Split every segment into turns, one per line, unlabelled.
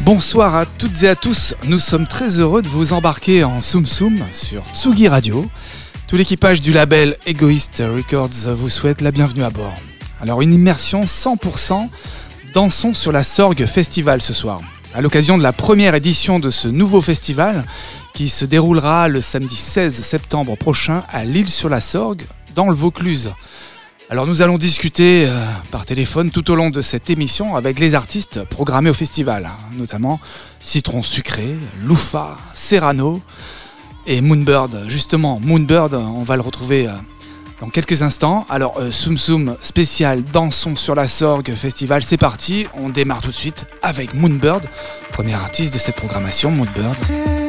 Bonsoir à toutes et à tous, nous sommes très heureux de vous embarquer en Soum Soum sur Tsugi Radio. Tout l'équipage du label Egoist Records vous souhaite la bienvenue à bord. Alors une immersion 100% Dansons sur la Sorgue Festival ce soir. À l'occasion de la première édition de ce nouveau festival qui se déroulera le samedi 16 septembre prochain à Lille-sur-la-Sorgue dans le Vaucluse. Alors nous allons discuter euh, par téléphone tout au long de cette émission avec les artistes programmés au festival, hein, notamment Citron Sucré, Loufa, Serrano et Moonbird. Justement, Moonbird, on va le retrouver euh, dans quelques instants. Alors euh, Soum Soum spécial Dansons sur la Sorgue Festival, c'est parti. On démarre tout de suite avec Moonbird, premier artiste de cette programmation, Moonbird.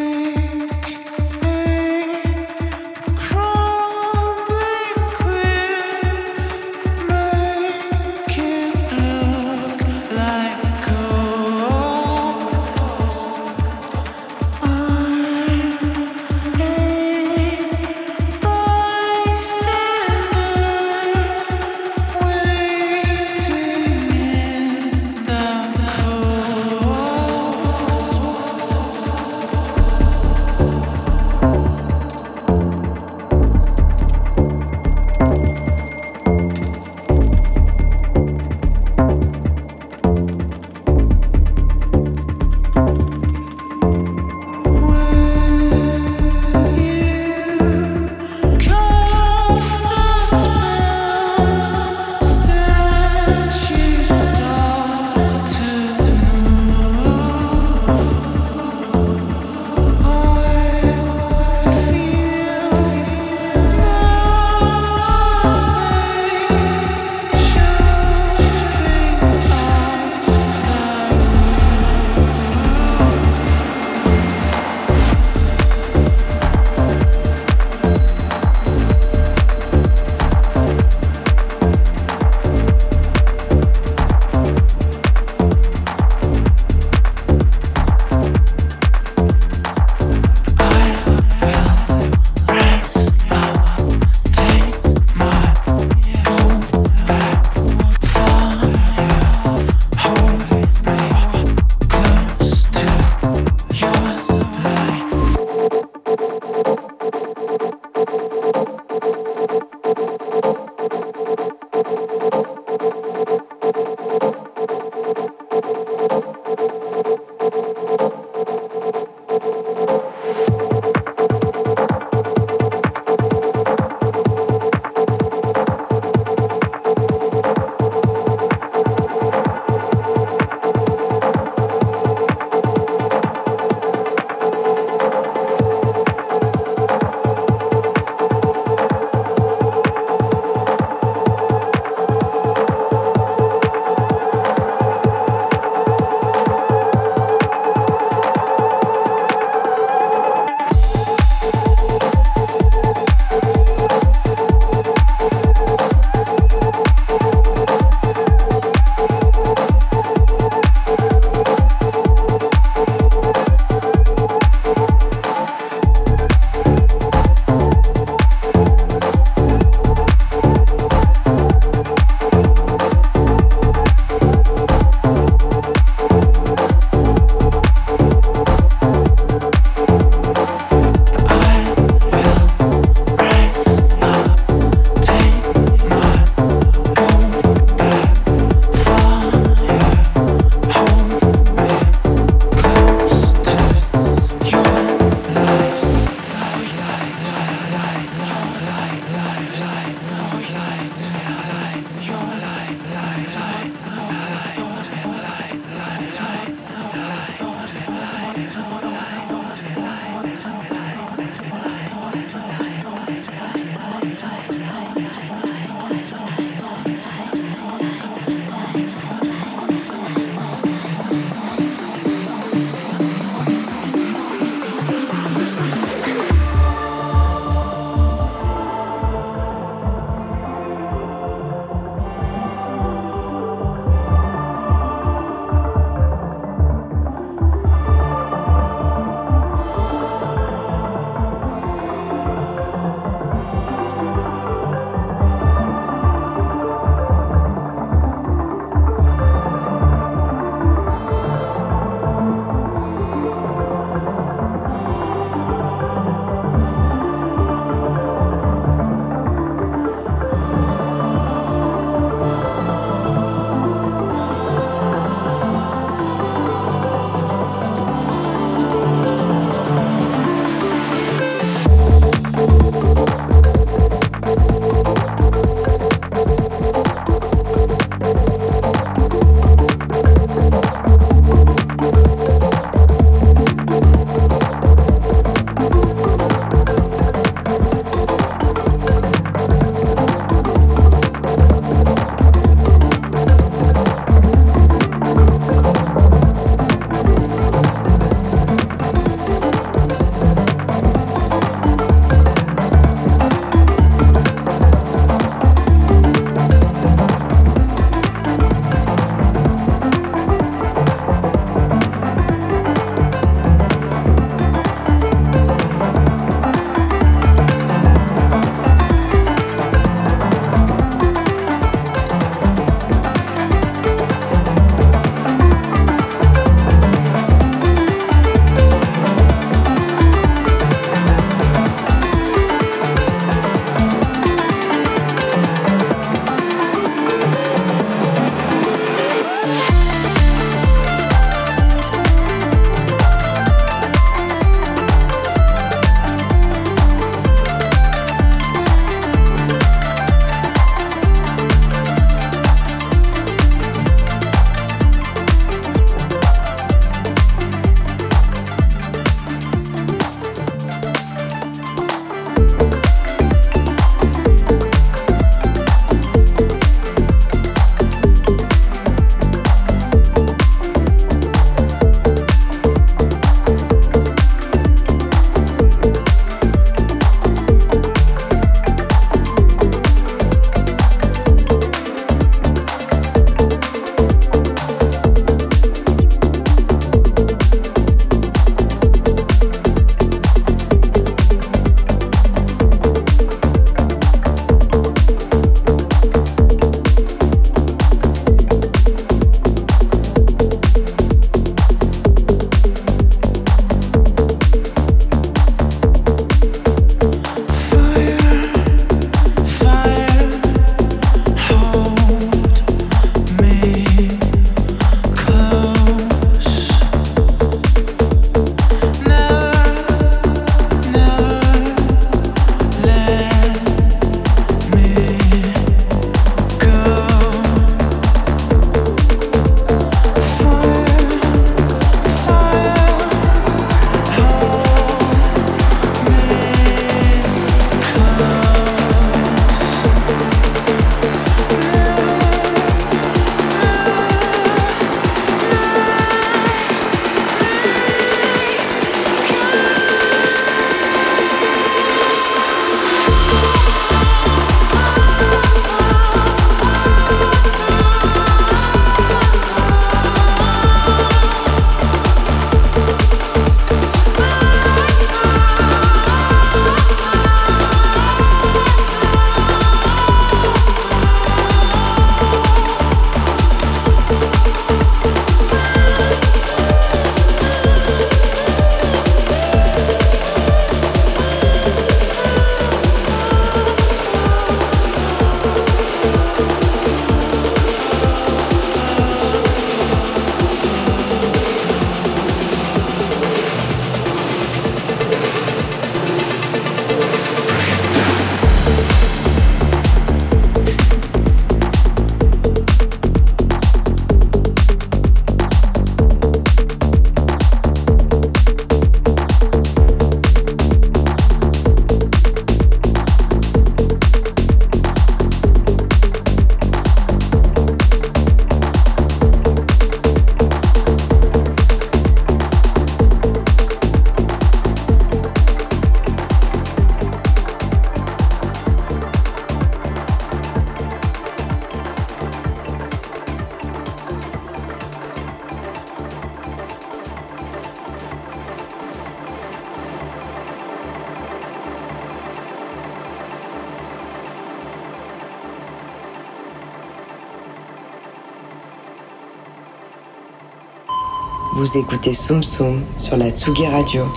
Vous écoutez Soum Soum sur la Tsugi Radio,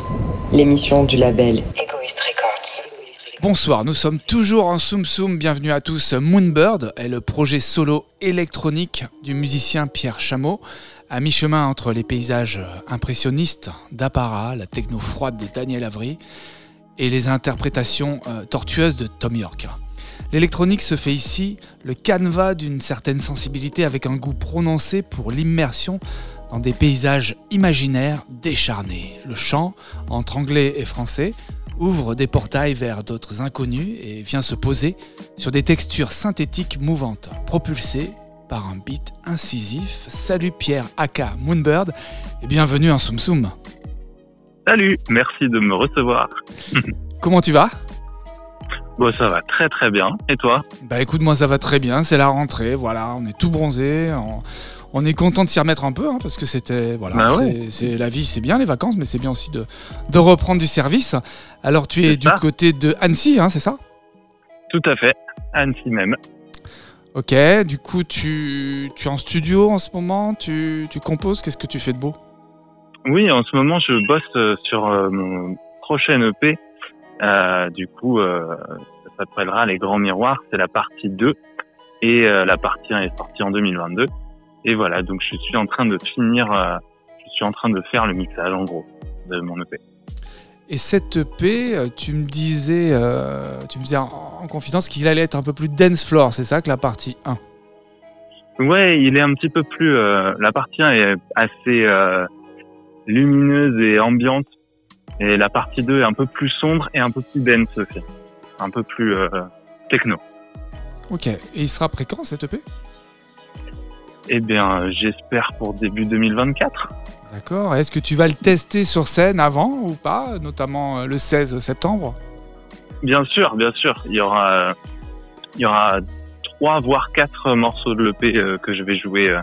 l'émission du label Egoist Records.
Bonsoir, nous sommes toujours en Soum Soum. Bienvenue à tous. Moonbird est le projet solo électronique du musicien Pierre Chameau, à mi-chemin entre les paysages impressionnistes d'Apparat, la techno froide de Daniel Avry et les interprétations euh, tortueuses de Tom York. L'électronique se fait ici le canevas d'une certaine sensibilité avec un goût prononcé pour l'immersion dans des paysages imaginaires décharnés. Le chant, entre anglais et français, ouvre des portails vers d'autres inconnus et vient se poser sur des textures synthétiques mouvantes, propulsées par un beat incisif. Salut Pierre Aka Moonbird et bienvenue en Soum Soum.
Salut, merci de me recevoir.
Comment tu vas?
Bon, ça va très très bien. Et toi?
Bah écoute, moi ça va très bien. C'est la rentrée, voilà, on est tout bronzé. On, est content de s'y remettre un peu hein, parce que c'était voilà,
Bah
c'est la vie, c'est bien les vacances, mais c'est bien aussi de, de reprendre du service. Alors tu es du
ça.
côté de Annecy, hein, c'est ça?
Tout à fait. Annecy même.
Ok. Du coup, tu, tu es en studio en ce moment. Tu, tu composes. Qu'est-ce que tu fais de beau?
Oui, en ce moment, je bosse euh, sur euh, mon prochain EP. Euh, du coup, euh, ça s'appellera Les Grands Miroirs. C'est la partie 2. Et euh, la partie 1 est sortie en 2022. Et voilà, donc je suis en train de finir, euh, je suis en train de faire le mixage en gros de mon EP.
Et cette EP, euh, tu me disais, euh, tu me disais en, en confidence qu'il allait être un peu plus dance floor, c'est ça que la partie 1
Ouais, il est un petit peu plus. euh, la partie 1 est assez lumineuse et ambiante, et la partie 2 est un peu plus sombre et un peu plus dense aussi, un peu plus techno.
Ok. Et il sera prêt quand cette EP
Eh bien, euh, j'espère pour début 2024.
D'accord. Est-ce que tu vas le tester sur scène avant ou pas, notamment euh, le 16 septembre?
Bien sûr, bien sûr, il y aura, euh, il y aura trois voire quatre morceaux de l'EP que je vais jouer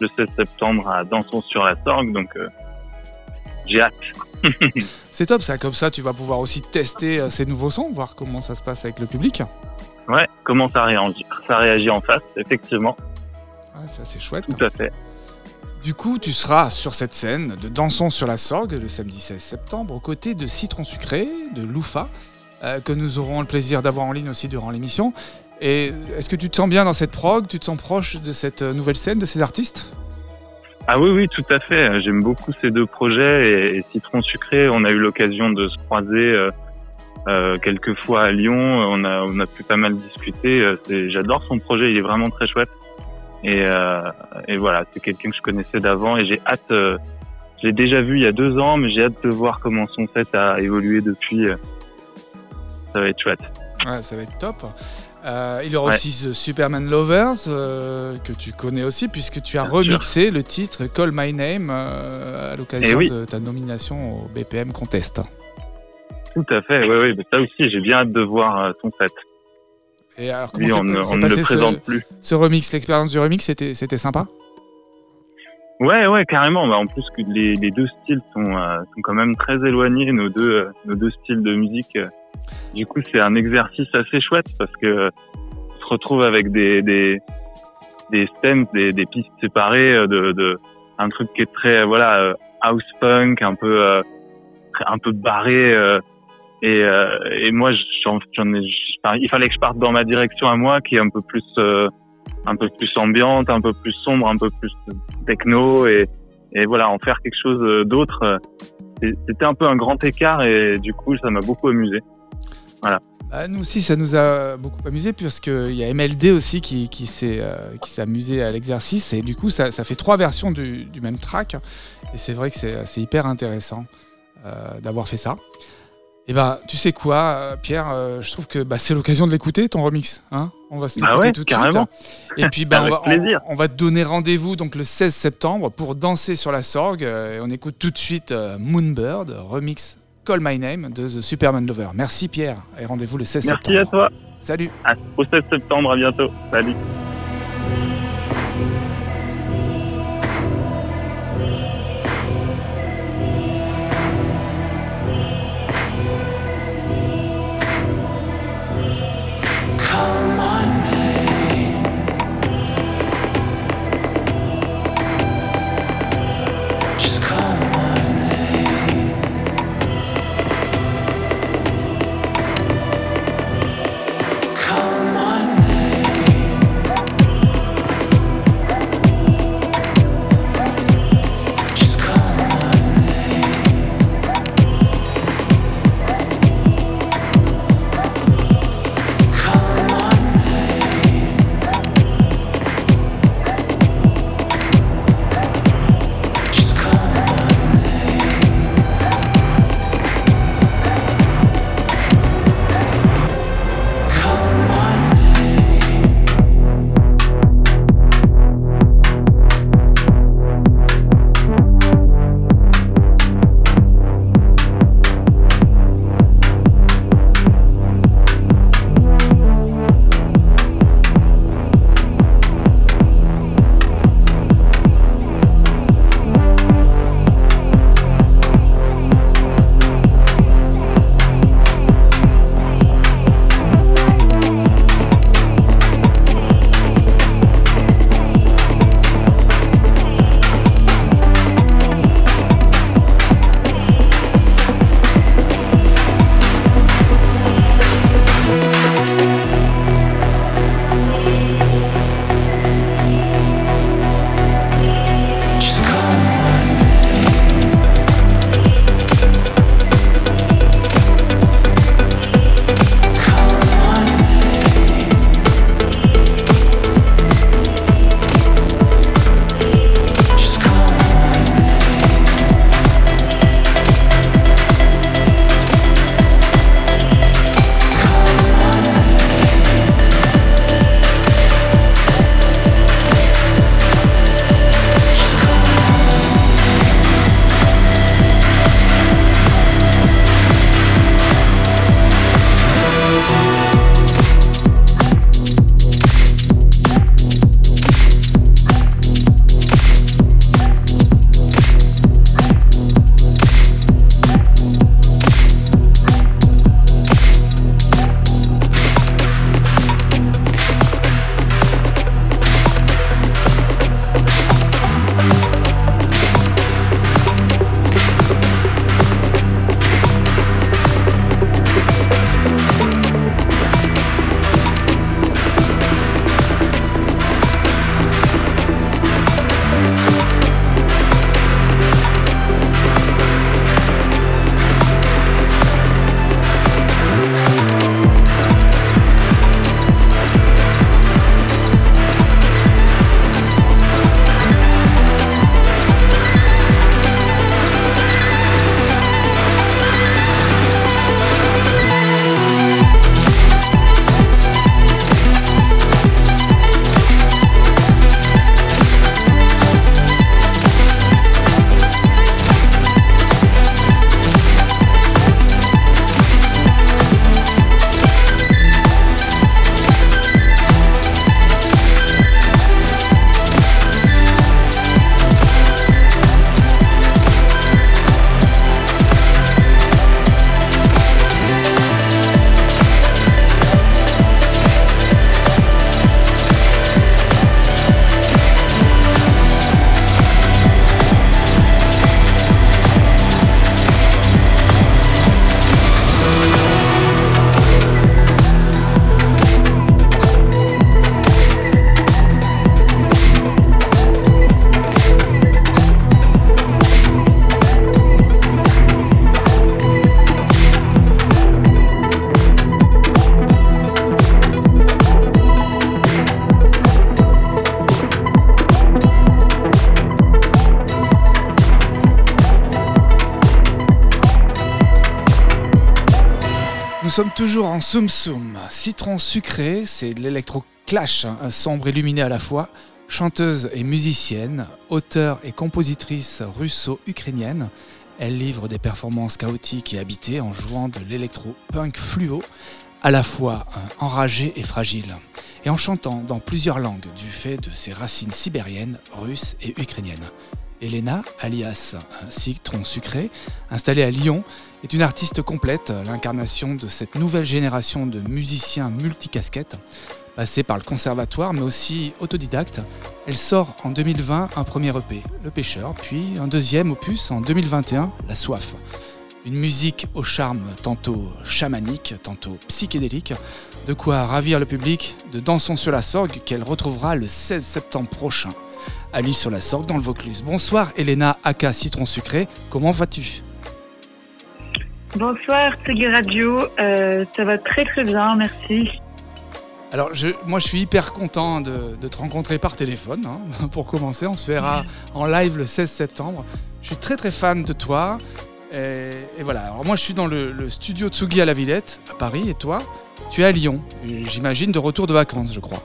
le 16 septembre à Dansons sur la Sorgue, donc j'ai hâte.
C'est top ça. Comme ça, tu vas pouvoir aussi tester ces nouveaux sons, voir comment ça se passe avec le public.
Ouais, comment ça réagit, ça réagit en face, effectivement,
Ouais, c'est assez chouette.
tout à fait.
Du coup, tu seras sur cette scène de Dansons sur la Sorgue le samedi 16 septembre aux côtés de Citron Sucré, de Loufa, euh, que nous aurons le plaisir d'avoir en ligne aussi durant l'émission. Et est-ce que tu te sens bien dans cette prog? Tu te sens proche de cette euh, nouvelle scène, de ces artistes?
Ah oui, oui, tout à fait. J'aime beaucoup ces deux projets et, et Citron Sucré, on a eu l'occasion de se croiser euh, euh, quelques fois à Lyon. On a, on a pu pas mal discuter. J'adore son projet, il est vraiment très chouette. Et, euh, et voilà, c'est quelqu'un que je connaissais d'avant et j'ai hâte. euh, je l'ai déjà vu il y a deux ans, mais j'ai hâte de voir comment son set a évolué depuis. euh. Ça va être chouette.
Ouais, ça va être top. Euh, il y aura
Ouais.
aussi The Superman Lovers, euh, que tu connais aussi, puisque tu as
Bien sûr.
remixé le titre Call My Name euh, à l'occasion
Eh oui.
de ta nomination au BPM Contest.
Tout à fait. Oui, oui. Mais ça aussi, j'ai bien hâte de voir son set.
Et alors, comment s'est
on, ne-
s'est
on ne le
passé ce,
présente plus.
ce remix L'expérience du remix, c'était c'était sympa?
Ouais, ouais, carrément. Bah, en plus que les, les deux styles sont, euh, sont quand même très éloignés, nos deux, euh, nos deux styles de musique. Du coup, c'est un exercice assez chouette parce que euh, on se retrouve avec des des des stems, des, des pistes séparées de, de un truc qui est très voilà house punk, un peu un peu barré. Euh, et, moi, il fallait que je parte dans ma direction à moi, qui est un peu plus euh, un peu plus ambiante, un peu plus sombre, un peu plus techno et, voilà, en faire quelque chose euh, d'autre. C'était un peu un grand écart et du coup, ça m'a beaucoup amusé.
Bah, Nous aussi, ça nous a beaucoup amusé, puisqu'il y a MLD aussi qui, s'est qui s'est amusé à l'exercice. Et du coup, ça, fait trois versions du, même track. Et c'est vrai que c'est hyper intéressant d'avoir fait ça. Et ben, tu sais quoi, euh, Pierre, euh, je trouve que bah, c'est l'occasion de l'écouter, ton remix. Hein on va se
Bah
l'écouter
ouais,
tout de
carrément.
suite. Et puis, bah, on, va, on, on va te donner rendez-vous donc le 16 septembre pour danser sur la Sorgue. Euh, et on écoute tout de suite euh, Moonbird, remix Call My Name de The Superman Lover. Merci Pierre et rendez-vous le 16
Merci
septembre.
à toi.
Salut.
À- au 16 septembre, à bientôt. Salut.
Sommes toujours en Soum Soum. Citron sucré, c'est de l'électro-clash, hein, sombre et luminé à la fois. Chanteuse et musicienne, auteure et compositrice russo-ukrainienne, elle livre des performances chaotiques et habitées en jouant de l'électro-punk fluo, à la fois hein, enragé et fragile, et en chantant dans plusieurs langues du fait de ses racines sibériennes, russes et ukrainiennes. Elena, alias Citron Sucré, installée à Lyon, est une artiste complète, l'incarnation de cette nouvelle génération de musiciens multicasquettes, passée par le conservatoire mais aussi autodidacte. Elle sort en 2020 un premier EP, Le Pêcheur, puis un deuxième opus en 2021, La Soif. Une musique au charme tantôt chamanique, tantôt psychédélique, de quoi ravir le public de Dansons sur la Sorgue qu'elle retrouvera le 16 septembre prochain. Ali sur la Sorgue dans le Vaucluse. Bonsoir Elena Aka Citron Sucré, comment vas-tu?
Bonsoir Tsugi Radio, euh, ça va très très bien, merci.
Alors je, moi je suis hyper content de, te rencontrer par téléphone. Hein, pour commencer, on se verra en live le 16 septembre. Je suis très très fan de toi. Et, voilà, alors moi je suis dans le, studio Tsugi à la Villette, à Paris, et toi, tu es à Lyon, j'imagine de retour de vacances, je crois.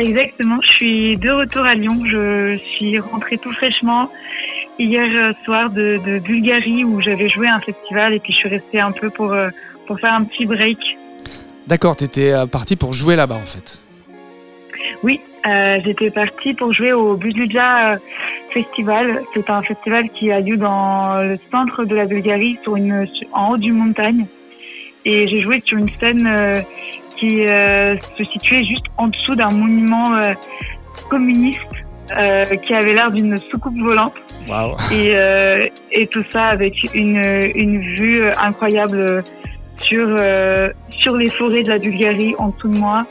Exactement, je suis de retour à Lyon, je suis rentrée tout fraîchement hier soir de, Bulgarie où j'avais joué à un festival et puis je suis restée un peu pour, euh, pour faire un petit break.
D'accord, tu étais euh, partie pour jouer là-bas en fait.
Oui, euh, j'étais partie pour jouer au Buzluja Festival. C'est un festival qui a lieu dans le centre de la Bulgarie, sur une, en haut d'une montagne. Et j'ai joué sur une scène euh, qui euh, se situait juste en dessous d'un monument euh, communiste qui avait l'air d'une soucoupe volante.
Wow.
Et, et tout ça avec une, une vue incroyable sur sur les forêts de la Bulgarie en dessous de moi.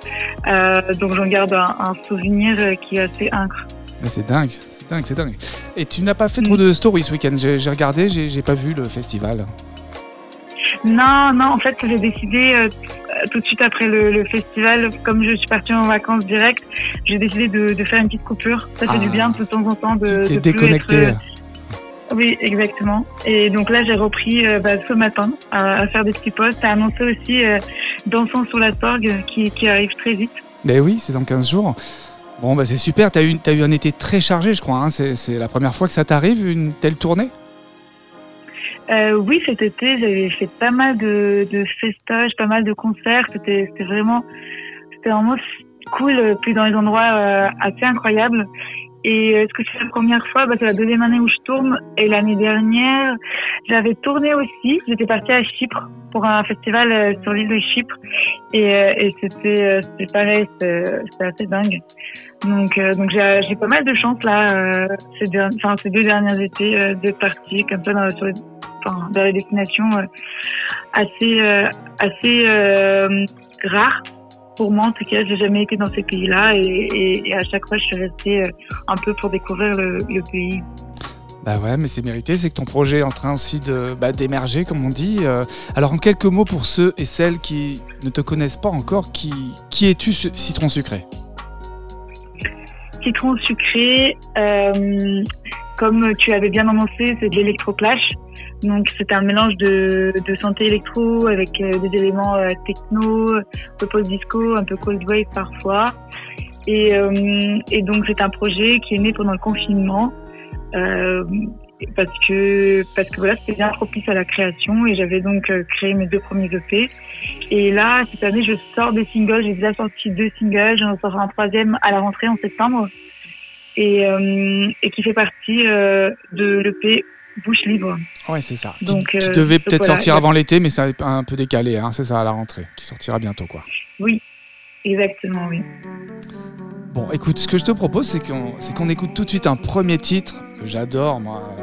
donc j'en garde un, un, souvenir qui est assez incroyable.
C'est dingue dingue, c'est dingue. Et tu n'as pas fait trop de stories ce week-end? J'ai regardé, j'ai pas vu le festival.
Non, non, en fait, j'ai décidé euh, tout de suite après le, festival, comme je suis partie en vacances direct, j'ai décidé de, faire une petite coupure. Ça fait du ah. bien de temps en temps de.
Tu déconnecté. Euh,
oui, exactement. Et donc là, j'ai repris euh, bah, ce matin à, faire des petits posts, à annoncer aussi Dansons sur la Sorgue qui, qui arrive très vite.
Ben oui, c'est dans 15 jours. Bon, bah c'est super. Tu as, eu, as eu un été très chargé, je crois. Hein. C'est la première fois que ça t'arrive, une telle tournée?
Euh, Oui, cet été, j'avais fait pas mal de, de pas mal de concerts. C'était vraiment, vraiment cool, puis dans des endroits euh, assez incroyables. Et est-ce que c'est la première fois? Bah, C'est la deuxième année où je tourne. Et l'année dernière, j'avais tourné aussi. J'étais partie à Chypre pour un festival euh, sur l'île de Chypre. Et, euh, et c'était euh, pareil, c'était assez dingue. Donc, donc j'ai pas mal de chance là, ces, enfin, ces deux derniers étés, d'être partie comme ça dans, sur les, enfin, dans les destinations assez, assez rares pour moi, en tout cas, j'ai jamais été dans ces pays-là et, à chaque fois, je suis restée euh, un peu pour découvrir le, pays.
Bah ouais, mais c'est mérité, c'est que ton projet est en train aussi de bah, d'émerger, comme on dit. Euh. alors, en quelques mots pour ceux et celles qui ne te connaissent pas encore, qui, qui es-tu, Citron Sucré?
Citron Sucré, euh, comme tu avais bien annoncé, c'est de l'électroclash. Donc c'est un mélange de, de santé électro avec euh, des éléments euh, techno, un peu post-disco, un peu cold wave parfois. Et, euh, et donc c'est un projet qui est né pendant le confinement parce que parce que voilà c'était bien propice à la création et j'avais donc créé mes deux premiers EP. Et là cette année je sors des singles, j'ai déjà sorti deux singles, j'en sors un troisième à la rentrée en septembre et, et qui fait partie de l'EP bouche libre.
Ouais, c'est ça. Donc, qui, euh, devait peut-être sortir avant l'été, mais c'est un peu décalé, hein, c'est ça, à la rentrée, qui sortira bientôt, quoi.
Oui, exactement, oui.
Bon, écoute, ce que je te propose, c'est qu'on qu'on écoute tout de suite un premier titre que j'adore, moi.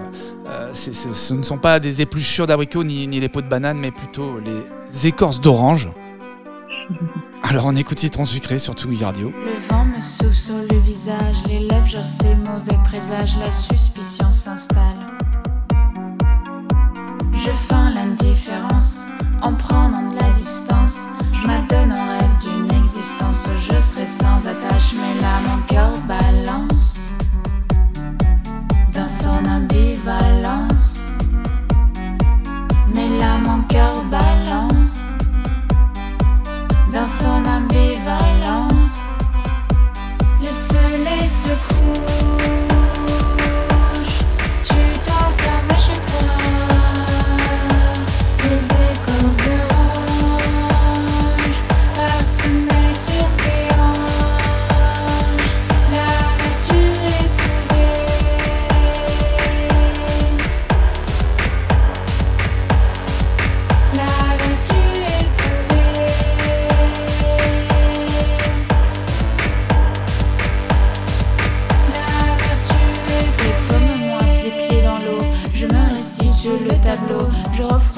Euh, ce ne sont pas des épluchures d'abricots ni, ni les pots de banane, mais plutôt les écorces d'orange. Alors on écoute Citron sucré sur Tsugi Radio.
Le vent me souffle sur le visage, les lèvres genre ces mauvais présages, la suspicion s'installe. Je feins l'indifférence en prenant de la distance. Je m'adonne en rêve d'une existence. Je serai sans attache, mais là mon cœur balance dans son ambivalence. Mais là mon cœur balance dans son ambivalence. Le soleil secoue.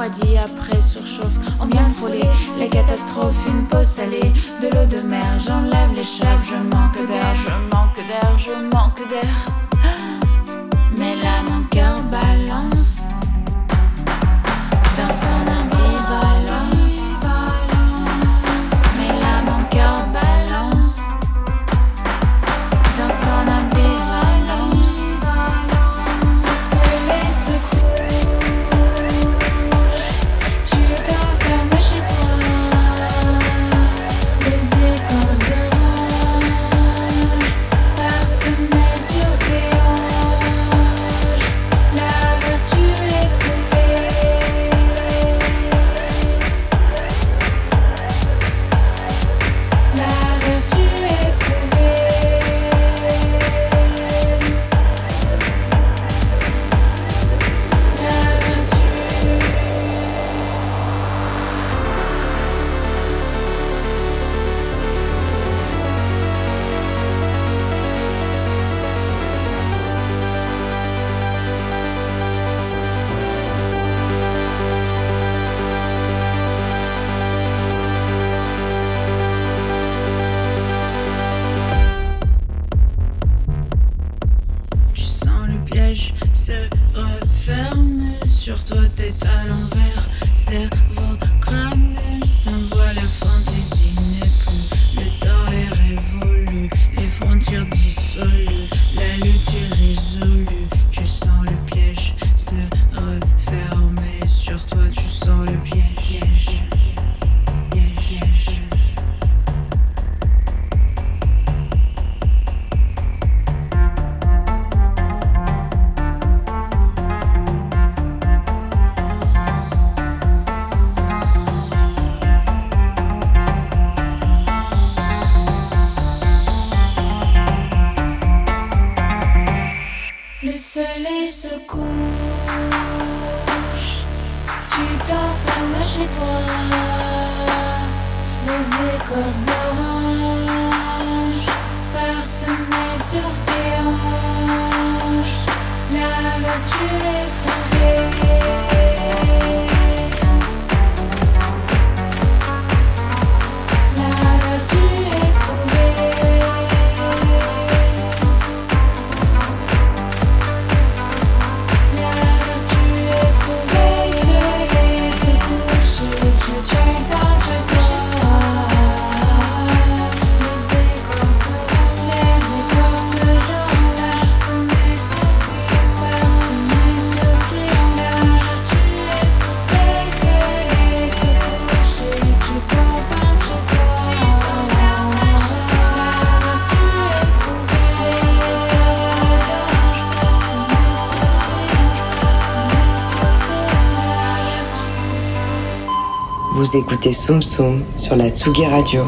Après surchauffe. On vient frôler les catastrophes, une pause salée, de l'eau de mer. J'enlève l'échappe, je manque d'air, je manque d'air, je manque d'air. Mais là mon cœur balance.
Vous écoutez Soum Soum sur la Tsugi Radio,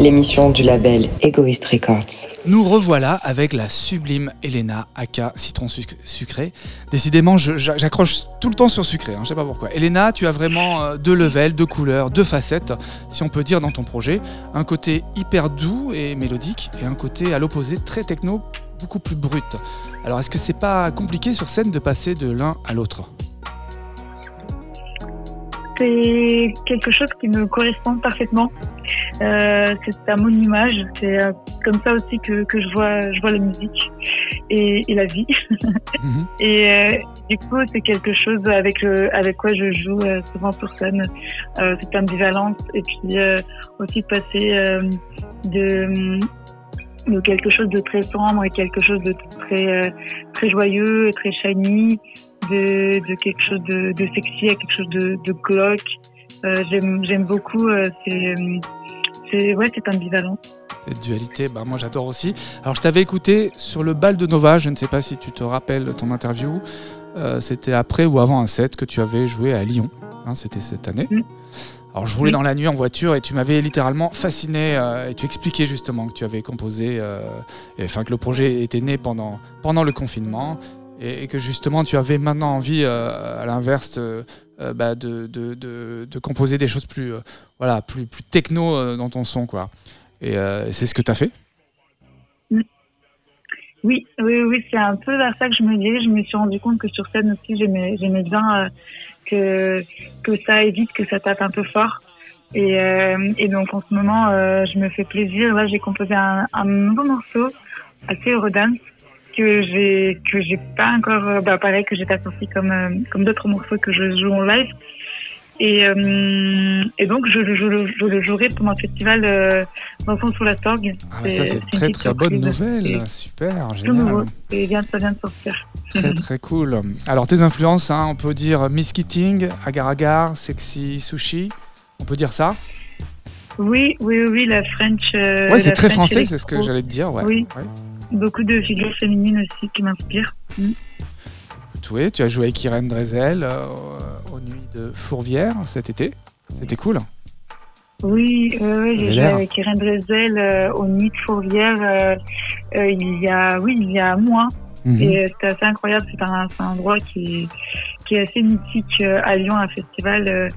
l'émission du label Egoist Records.
Nous revoilà avec la sublime Elena Aka Citron suc- Sucré. Décidément, j'accroche tout le temps sur sucré, hein, je sais pas pourquoi. Elena, tu as vraiment euh, deux levels, deux couleurs, deux facettes, si on peut dire, dans ton projet. Un côté hyper doux et mélodique, et un côté à l'opposé très techno, beaucoup plus brut. Alors, est-ce que c'est pas compliqué sur scène de passer de l'un à l'autre?
C'est quelque chose qui me correspond parfaitement. Euh, c'est à mon image. C'est euh, comme ça aussi que, que je vois je vois la musique et, et la vie.
Mhm.
Et euh, du coup, c'est quelque chose avec avec quoi je joue souvent sur scène. Cette ambivalence et puis aussi passer de de quelque chose de très sombre et quelque chose de très très joyeux, très shiny, de, de quelque chose de, de sexy à quelque chose de, de glauque. Euh, j'aime beaucoup. euh, c'est ouais, c'est ambivalent.
Cette dualité, bah, moi j'adore aussi. Alors je t'avais écouté sur le bal de Nova, je ne sais pas si tu te rappelles ton interview. Euh, C'était après ou avant un set que tu avais joué à Lyon. hein, C'était cette année.
Mm.
Alors je roulais
Oui.
dans la nuit en voiture et tu m'avais littéralement fasciné euh, et tu expliquais justement que tu avais composé, euh, enfin que le projet était né pendant, pendant le confinement et, que justement tu avais maintenant envie, euh, à l'inverse, euh, euh, bah, de, de, de- composer des choses plus, voilà, plus, plus techno dans ton son. Quoi. Et c'est ce que tu as fait?
Oui, Oui, oui, c'est un peu vers ça que je me dirais. Je me suis rendu compte que sur scène aussi, j'aimais, j'aimais bien que que ça évite que ça tape un peu fort. Et, donc en ce moment, je me fais plaisir. Là, j'ai composé un, un nouveau morceau assez Eurodance que j'ai que j'ai pas encore, euh, bah pareil que j'ai pas sorti comme euh, comme d'autres morceaux que je joue en live. Et, euh, et donc je, le- je, je le jouerai pour mon festival euh, Vincent sous la Sorgue.
Ah, bah ça, c'est très très bonne nouvelle. Super,
Tout nouveau.
génial.
Et vient, ça vient de sortir.
Très très cool. Alors tes influences, hein, on peut dire Miss Keating, Agar Agar, Sexy Sushi. On peut dire ça?
Oui, oui, oui, la French.
Ouais, c'est très
French
français, c'est ce que j'allais te dire. Ouais.
Oui.
Ouais.
Beaucoup de figures féminines aussi qui m'inspirent.
Oui, tu as joué avec Irène Drezel euh, aux Nuits de Fourvière cet été. C'était cool.
Oui, euh, j'ai joué avec Irène Drezel euh, au Nid de Fourvière euh, euh, il y a, oui, il y a un mois.
Mhm.
Et euh, c'était assez incroyable. C'est un, endroit qui est, qui est assez mythique à Lyon, un festival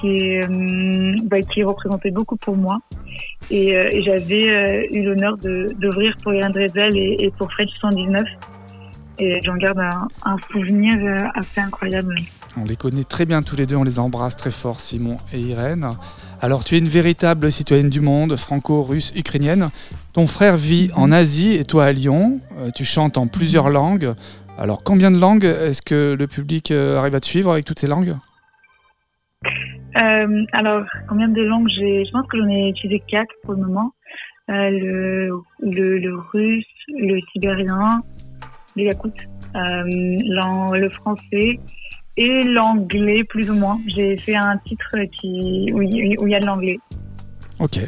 qui est, euh, bah, qui est représenté beaucoup pour moi. Et, euh, et j'avais euh, eu l'honneur de- d'ouvrir pour Irène Drezel et, et pour French 119. Et j'en garde un, un souvenir euh, assez incroyable.
On les connaît très bien tous les deux, on les embrasse très fort, Simon et Irène. Alors tu es une véritable citoyenne du monde, franco-russe, ukrainienne. Ton frère vit en Asie et toi à Lyon. Euh, tu chantes en plusieurs langues. Alors combien de langues est-ce que le public arrive à te suivre avec toutes ces langues?
Euh, alors, combien de langues j'ai? Je pense que j'en ai utilisé quatre pour le moment. Euh, le, le, le russe, le sibérien, le yakout, euh, le français et l'anglais plus ou moins. J'ai fait un titre qui où il il y a de l'anglais.
Ok.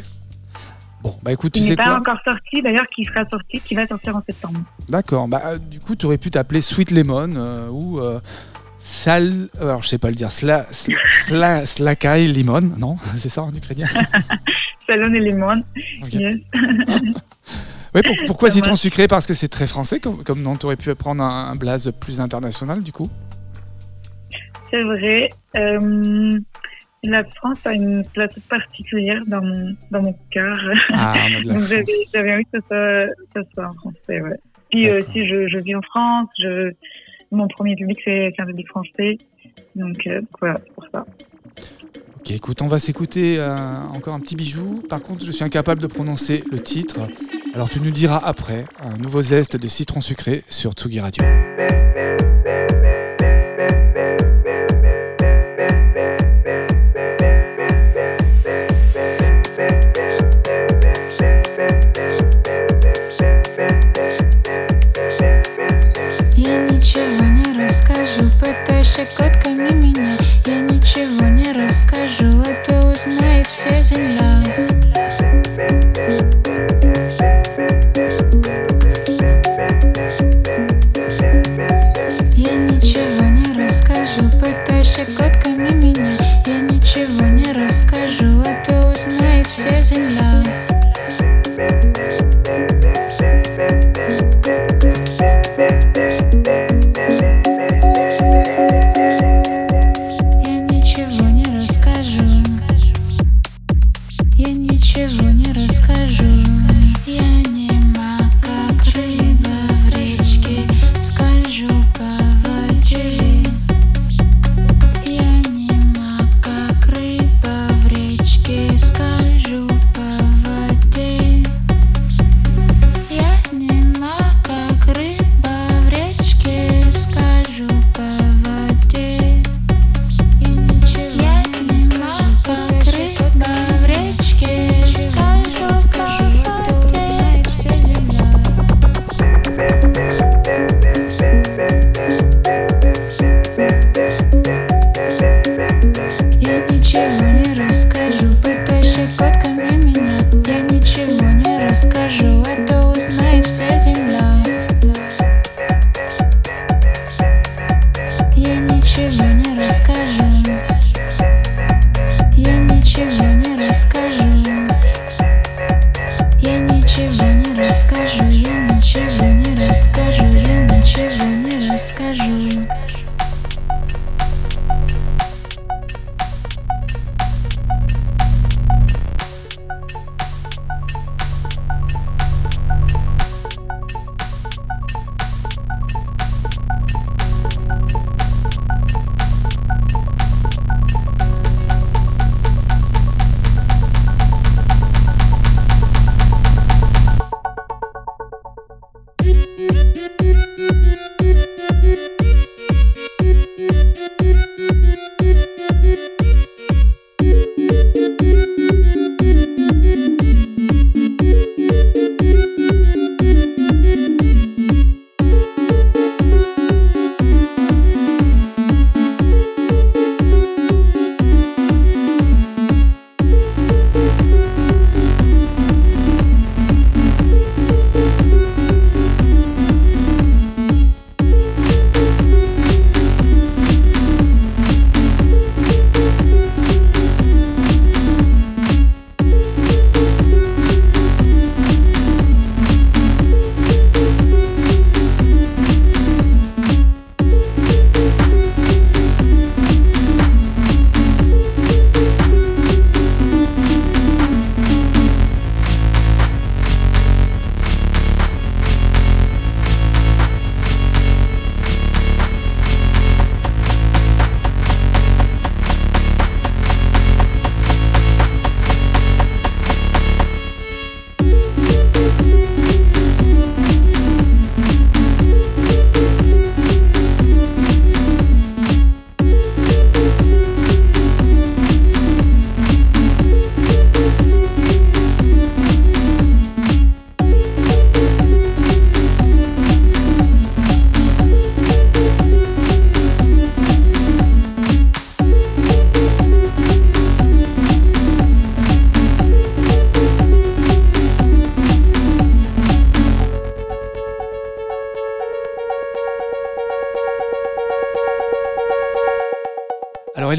Bon, bah écoute, tu
Qui
sais
n'est pas
quoi?
encore sorti d'ailleurs, qui sera sorti, qui va sortir en septembre.
D'accord. Bah, du coup, tu aurais pu t'appeler Sweet Lemon euh, ou euh, Sal. Alors, je sais pas le dire. Sla, sla, sla- Slakai Limon. Non, c'est ça en ukrainien?
Salon et Lemon.
Ok.
Yes.
Ouais, pour- pourquoi citron sucré? Parce que c'est très français, comme, comme non, tu aurais pu prendre un, un blaze plus international du coup?
C'est vrai. Euh, la France a une place particulière dans mon, dans mon cœur.
Ah,
Donc j'avais envie que ça soit, ça soit en français, ouais. Puis euh, aussi, je, je vis en France. Je, mon premier public, c'est un public français. Donc euh, voilà, c'est pour ça.
Ok, écoute, on va s'écouter euh, encore un petit bijou. Par contre, je suis incapable de prononcer le titre. Alors tu nous diras après un nouveau zeste de citron sucré sur Tsugi Radio.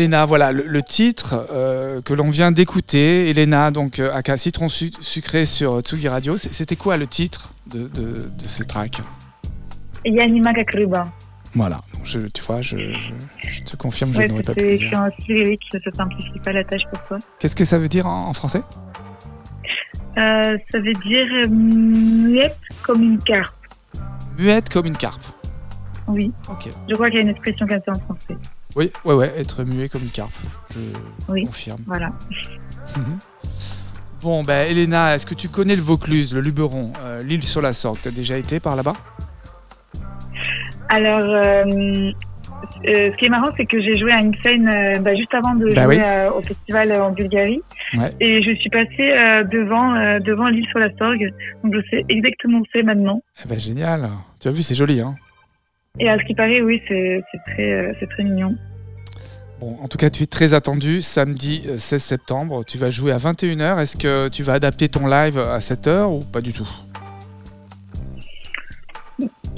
Elena, voilà le, le titre euh, que l'on vient d'écouter. Elena, donc euh, aka Citron Su- Sucré sur Tsugi Radio. C'était quoi le titre de, de- de ce track?
Yanima Kakruba.
Voilà, donc je, tu vois, je, je- je te confirme, je
Ouais,
n'aurais pas pu le
écrit en cyrillique, ça simplifie pas la tâche pour toi.
Qu'est-ce que ça veut dire en, en français?
Euh, ça veut dire euh, muette comme une carpe.
Muette comme une carpe.
Oui,
Ok.
je crois qu'il y a une expression comme ça en français.
Oui, ouais, ouais, être muet comme une carpe. Je
Oui.
confirme.
Voilà.
Mhm. Bon, ben Elena, est-ce que tu connais le Vaucluse, le Luberon, euh, l'île sur la Sorgue? T'as déjà été par là-bas?
Alors, euh, euh, ce qui est marrant, c'est que j'ai joué à une scène bah, juste avant de
Bah
jouer
oui.
au festival en Bulgarie.
Ouais.
Et je suis passée devant, devant l'île sur la Sorgue. Donc, je sais exactement où c'est maintenant.
Eh ben génial. Tu as vu, c'est joli, hein
Et à ce qui paraît, oui, c'est très, euh, très mignon.
Bon, en tout cas, tu es très attendu. Samedi euh, 16 septembre, tu vas jouer à 21h. Est-ce que tu vas adapter ton live à 7h ou pas du tout?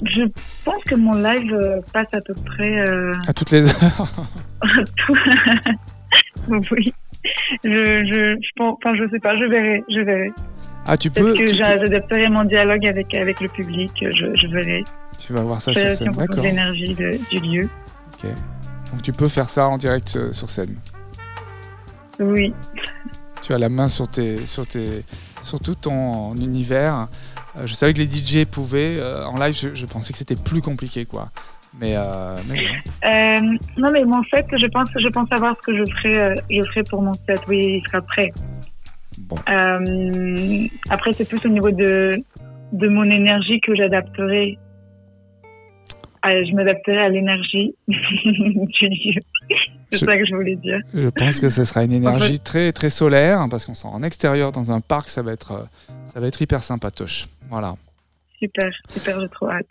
Je pense que mon live euh, passe à peu près euh,
À toutes les heures
oui. Je, je, je pense, enfin, je sais pas, je verrai, je verrai.
Ah, tu peux,
que j'a-
peux-
j'adapterai mon dialogue avec, avec le public, je, je verrai.
Tu vas voir ça sur scène.
en
D'accord.
l'énergie du lieu.
Donc tu peux faire ça en direct euh, sur scène.
Oui.
Tu as la main sur, tes, sur, tes, sur tout ton univers. Euh, je savais que les DJ pouvaient. euh, en live, je, je pensais que c'était plus compliqué, quoi. Mais, euh, mais bon.
Euh, non, mais mon set, je pense, je pense savoir ce que je ferai, je ferai pour mon set. Oui, il sera prêt.
Bon.
Euh, après, c'est plus au niveau de, de mon énergie que j'adapterai. Ah, je m'adapterai à l'énergie du lieu. C'est
Je-
ça que je voulais dire.
Je pense que ce sera une énergie très très solaire parce qu'on sera en extérieur dans un parc, ça va être euh, ça va être hyper sympatoche. Voilà.
Super, super, j'ai trop hâte.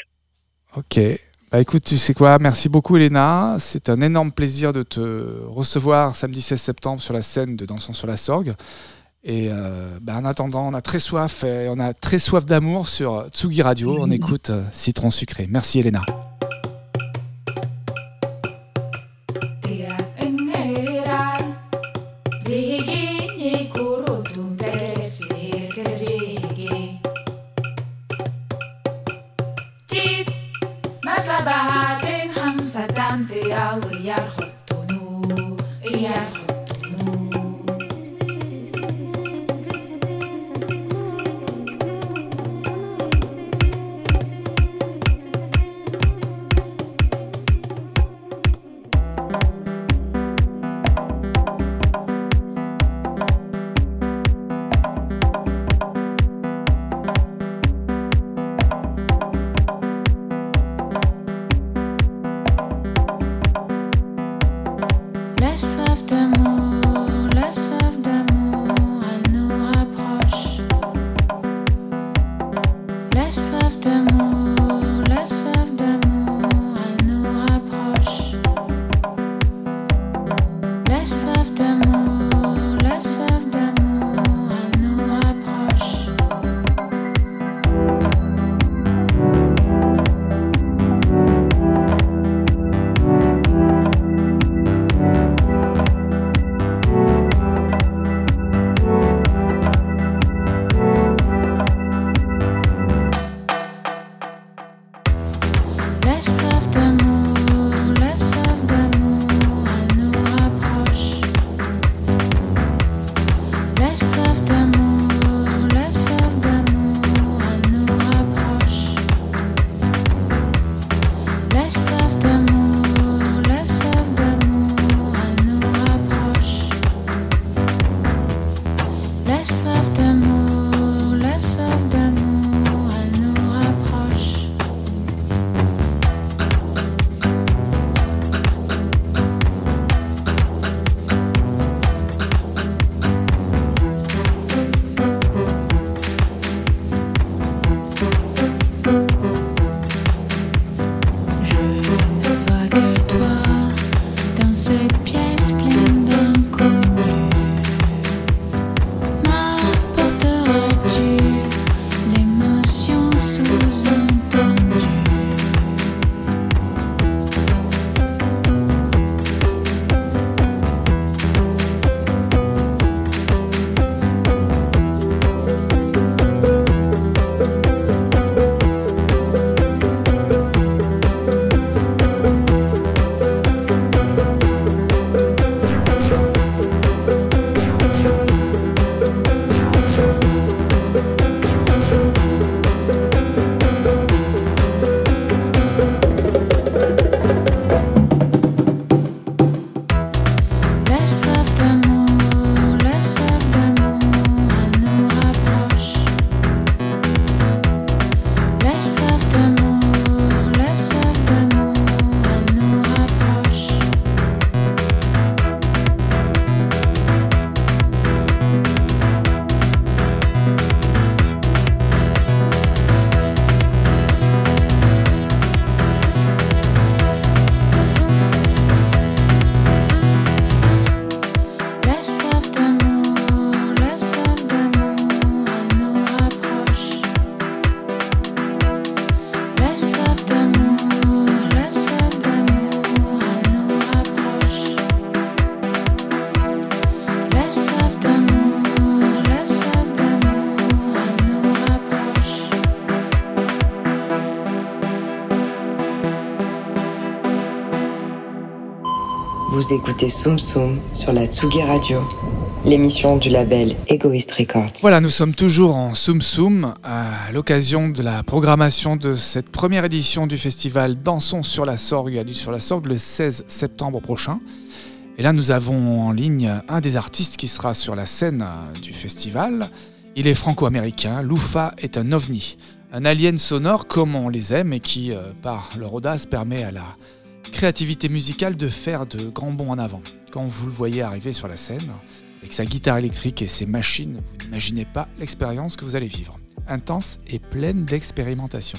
Ok. Bah écoute, tu sais quoi? Merci beaucoup Elena. C'est un énorme plaisir de te recevoir samedi 16 septembre sur la scène de Dansons sur la Sorgue. Et euh, bah, en attendant, on a très soif et on a très soif d'amour sur Tsugi Radio. On écoute euh, Citron sucré. Merci Elena.
Vous écoutez Soum Soum sur la Tsugi Radio, l'émission du label Egoist Records.
Voilà, nous sommes toujours en Soum Soum à l'occasion de la programmation de cette première édition du festival Dansons sur la Sorgue, à sur la Sorgue le 16 septembre prochain. Et là, nous avons en ligne un des artistes qui sera sur la scène du festival. Il est franco-américain, Loufa est un ovni, un alien sonore comme on les aime et qui, euh, par leur audace, permet à la créativité musicale de faire de grands bonds en avant. Quand vous le voyez arriver sur la scène, avec sa guitare électrique et ses machines, vous n'imaginez pas l'expérience que vous allez vivre. Intense et pleine d'expérimentation.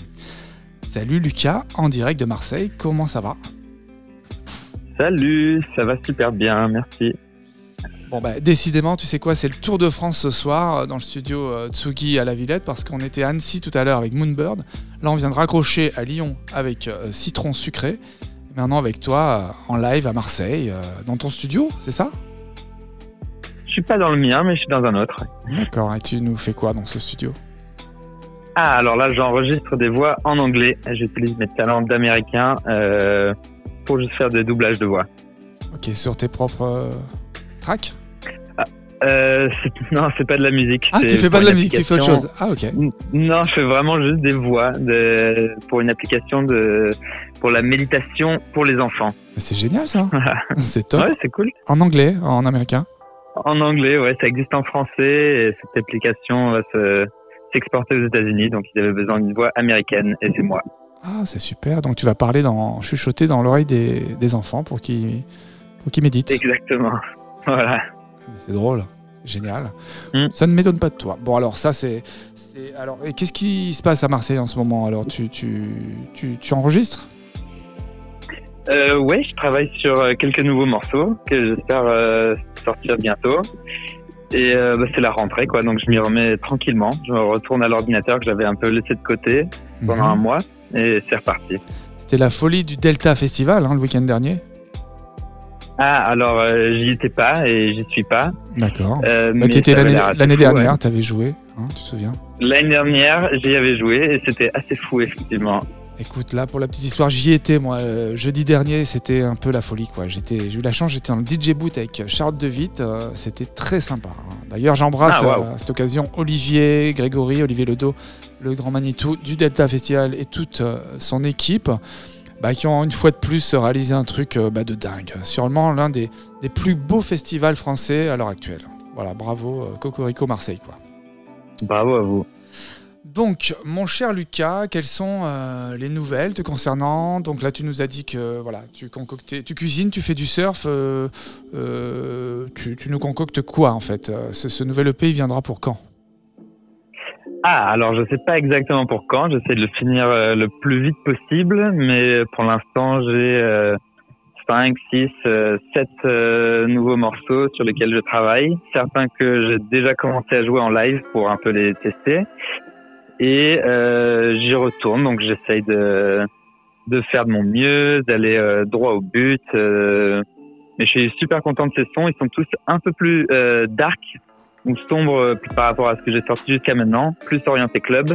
Salut Lucas, en direct de Marseille, comment ça va?
Salut, ça va super bien, merci.
Bon bah décidément, tu sais quoi, c'est le Tour de France ce soir euh, dans le studio euh, Tsugi à la Villette parce qu'on était à Annecy tout à l'heure avec Moonbird. Là, on vient de raccrocher à Lyon avec euh, Citron Sucré maintenant avec toi euh, en live à Marseille, euh, dans ton studio, c'est ça?
Je suis pas dans le mien, mais je suis dans un autre.
D'accord, et tu nous fais quoi dans ce studio?
Ah, alors là, j'enregistre des voix en anglais. J'utilise mes talents d'américain euh, pour juste faire des doublages de voix.
Ok, sur tes propres tracks?
Euh, non, c'est pas de la musique.
Ah, tu fais pas de la musique, tu fais autre chose. Ah, ok.
Non, je fais vraiment juste des voix de, pour une application de, pour la méditation pour les enfants.
C'est génial ça. c'est top.
Ouais, c'est cool.
En anglais, en américain
En anglais, ouais, ça existe en français et cette application va se, s'exporter aux États-Unis, donc ils avaient besoin d'une voix américaine et c'est moi.
Ah, c'est super. Donc tu vas parler dans, chuchoter dans l'oreille des, des enfants pour qu'ils, pour qu'ils méditent.
Exactement. Voilà.
C'est drôle, génial. Mm. Ça ne m'étonne pas de toi. Bon, alors ça, c'est. Alors, et qu'est-ce qui se passe à Marseille en ce moment? Alors, tu, tu, tu, tu enregistres?
Euh, Ouais, je travaille sur euh, quelques nouveaux morceaux que j'espère euh, sortir bientôt. Et euh, bah, c'est la rentrée, quoi. Donc, je m'y remets tranquillement. Je me retourne à l'ordinateur que j'avais un peu laissé de côté pendant
Mhm.
un mois. Et c'est reparti.
C'était la folie du Delta Festival hein, le week-end dernier.
Ah, alors, euh, j'y étais pas et j'y suis pas.
D'accord.
Euh,
Bah,
mais
tu étais l'année dernière,
ouais.
tu avais joué, hein, tu te souviens?
L'année dernière, j'y avais joué et c'était assez fou, effectivement.
Écoute, là, pour la petite histoire, j'y étais, moi. euh, jeudi dernier, c'était un peu la folie, quoi. J'ai eu la chance, j'étais dans le DJ boot avec Charlotte De Witt. euh, c'était très sympa. hein. D'ailleurs, j'embrasse
Ah,
euh, à cette occasion Olivier, Grégory, Olivier Ledo, le grand Manitou du Delta Festival et toute son équipe. bah, qui ont une fois de plus réalisé un truc bah, de dingue. Sûrement l'un des, des plus beaux festivals français à l'heure actuelle. Voilà, bravo, Cocorico Marseille, quoi.
Bravo à vous.
Donc, mon cher Lucas, quelles sont euh, les nouvelles te concernant? Donc là, tu nous as dit que voilà, tu concoctais, tu cuisines, tu fais du surf. euh, euh, tu, nous concoctes quoi en fait? Ce, nouvel EP, il viendra pour quand?
Ah, alors je sais pas exactement pour quand. J'essaie de le finir le plus vite possible, mais pour l'instant j'ai euh, 5, 6, 7 euh, nouveaux morceaux sur lesquels je travaille. Certains que j'ai déjà commencé à jouer en live pour un peu les tester. Et euh, j'y retourne, donc j'essaye de, de faire de mon mieux, d'aller euh, droit au but. euh, mais je suis super content de ces sons. Ils sont tous un peu plus euh, dark ou sombres euh, par rapport à ce que j'ai sorti jusqu'à maintenant, plus orienté club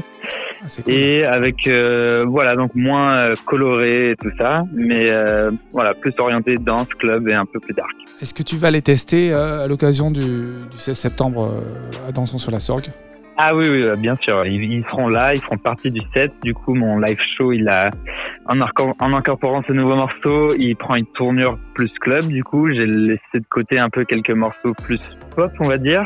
Ah, cool.
et avec euh, voilà donc moins coloré et tout ça, mais euh, voilà plus orienté danse club et un peu plus dark.
Est-ce que tu vas les tester euh, à l'occasion du, du 16 septembre euh, à Dansons sur la Sorgue
Ah oui oui euh, bien sûr, ils, seront là, ils feront partie du set. Du coup mon live show il a en, en incorporant ce nouveau morceau, il prend une tournure plus club. Du coup j'ai laissé de côté un peu quelques morceaux plus pop on va dire.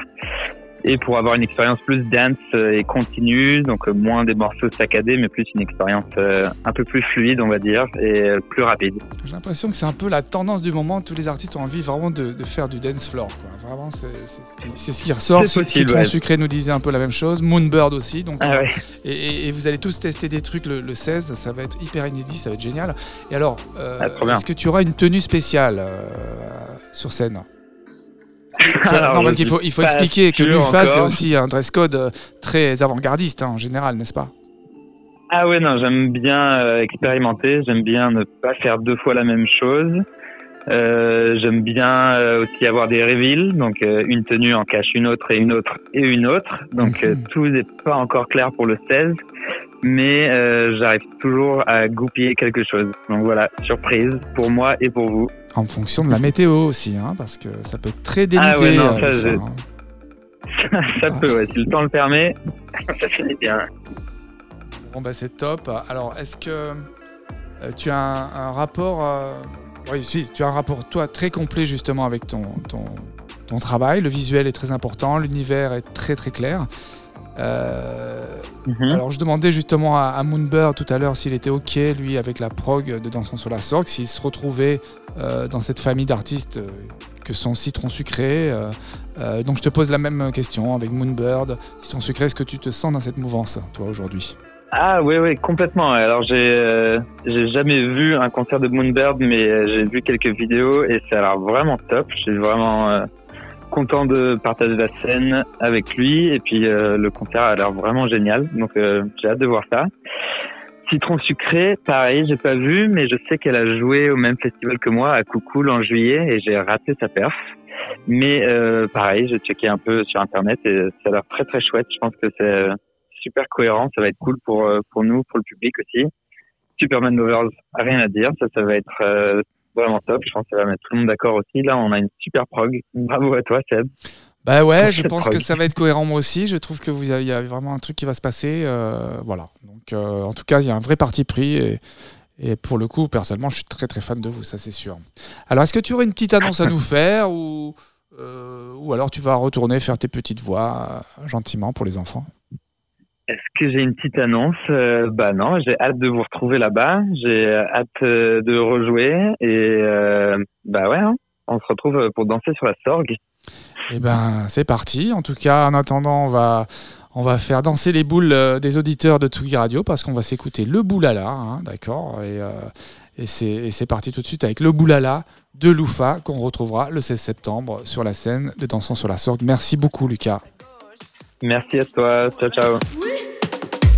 Et pour avoir une expérience plus dance euh, et continue, donc euh, moins des morceaux saccadés, mais plus une expérience euh, un peu plus fluide, on va dire, et plus rapide.
J'ai l'impression que c'est un peu la tendance du moment. Tous les artistes ont envie vraiment de, de faire du dance floor. Quoi. Vraiment, c'est ce, qui- ressort.
Possible,
Citron
ouais.
Sucré nous disait un peu la même chose. Moonbird aussi. Donc,
Ah ouais.
Et, vous allez tous tester des trucs le, le 16, ça va être hyper inédit, ça va être génial. Et alors, euh,
Ah,
est-ce que tu auras une tenue spéciale euh, sur scène?
Alors,
Non, parce qu'il faut, il faut expliquer que l'UFA, c'est aussi un dress code euh, très avant-gardiste hein, en général, n'est-ce pas?
Ah ouais, non, j'aime bien euh, expérimenter, j'aime bien ne pas faire deux fois la même chose. Euh, j'aime bien euh, aussi avoir des reveals, donc une tenue en cache une autre et une autre et une autre. Donc
Mhm.
tout n'est pas encore clair pour le 16, mais j'arrive toujours à goupiller quelque chose. Donc voilà, surprise pour moi et pour vous.
En fonction de la météo aussi, hein, parce que ça peut être très dénudé.
Ah ouais, non,
euh,
ça, je-
hein.
peut, ouais, si le temps le permet, ça finit bien.
Bon bah c'est top. Alors est-ce que euh, tu as un, un rapport euh, Oui, si, tu as un rapport toi très complet justement avec ton, ton, ton travail. Le visuel est très important, l'univers est très très clair. Euh,
Mhm.
Alors je demandais justement à, à Moonbird tout à l'heure s'il était ok lui avec la prog de Dansons sur la Sorgue, s'il se retrouvait euh, dans cette famille d'artistes euh, que sont Citron Sucré. euh, euh, donc je te pose la même question avec Moonbird. Citron Sucré, est-ce que tu te sens dans cette mouvance toi aujourd'hui?
Ah oui, oui, complètement. Alors j'ai euh, j'ai jamais vu un concert de Moonbird, mais euh, j'ai vu quelques vidéos et ça a l'air vraiment top. Je suis vraiment euh, content de partager la scène avec lui et puis euh, le concert a l'air vraiment génial. Donc euh, j'ai hâte de voir ça. Citron sucré, pareil, j'ai pas vu, mais je sais qu'elle a joué au même festival que moi à Coucoule en juillet et j'ai raté sa perf. Mais euh, pareil, j'ai checké un peu sur internet et ça a l'air très très chouette. Je pense que c'est euh, super cohérent, ça va être cool pour euh, pour nous, pour le public aussi. Superman Lovers, rien à dire, ça ça va être euh, vraiment top. Je pense que ça va mettre tout le monde d'accord aussi. Là, on a une super prog. Bravo à toi, Seb.
Bah ouais, je pense que ça va être cohérent moi aussi. Je trouve que vous il y a vraiment un truc qui va se passer. euh, voilà. Donc euh, en tout cas, il y a un vrai parti pris et, et pour le coup, personnellement, je suis très très fan de vous, ça c'est sûr. Alors, est-ce que tu aurais une petite annonce à nous faire ou euh, ou alors tu vas retourner faire tes petites voix gentiment pour les enfants?
Est-ce que j'ai une petite annonce? Euh, Bah non, j'ai hâte de vous retrouver là-bas. J'ai hâte euh, de rejouer et euh, bah ouais, hein, on se retrouve pour danser sur la sorgue.
Eh ben, c'est parti. En tout cas, en attendant, on va, on va faire danser les boules euh, des auditeurs de Tsugi Radio parce qu'on va s'écouter le boulala, hein, d'accord? Et, euh, et c'est et c'est parti tout de suite avec le boulala de Loufa qu'on retrouvera le 16 septembre sur la scène de Dansons sur la Sorgue. Merci beaucoup, Lucas.
Merci à toi. Ciao, ciao.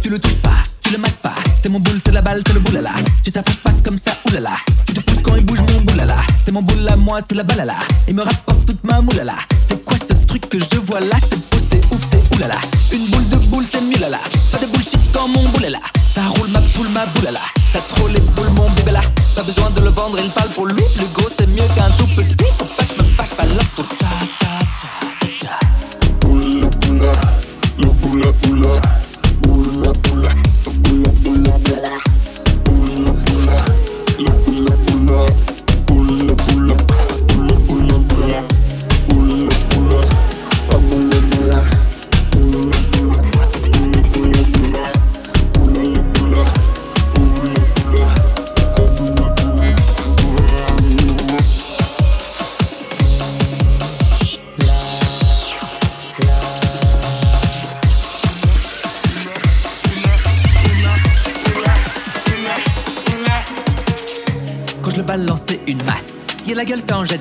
Tu le touches pas, tu le mates pas. C'est mon boule, c'est la balle, c'est le boulala. Tu t'approches pas comme ça, oulala. Tu te pousses quand il bouge mon boulala. C'est mon boule à moi, c'est la balala. Il me rapporte toute ma moulala. C'est quoi ce truc que je vois là? C'est beau, c'est ouf, c'est oulala. Une boule de boule, c'est mieux là. Pas de bullshit quand mon boulala. Ça roule ma poule, ma boulala. T'as trop les boules, mon bébé là. Pas besoin de le vendre, il parle pour lui. Le gros, c'est mieux qu'un tout petit. Faut pas que je me fâche, pas l'autre. Cha, cha, cha, cha. Quand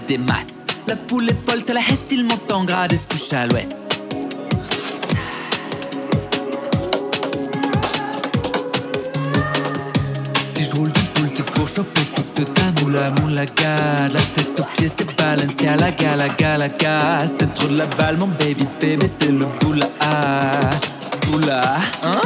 La foule est folle, c'est la hesse, il monte en grade et se couche à l'ouest. Si je roule du poule, c'est pour choper toute ta moula. La tête aux pieds, c'est Balenciaga, la gala, gala, gala. C'est trop de la balle, mon baby bébé, c'est le boula. Boula, hein?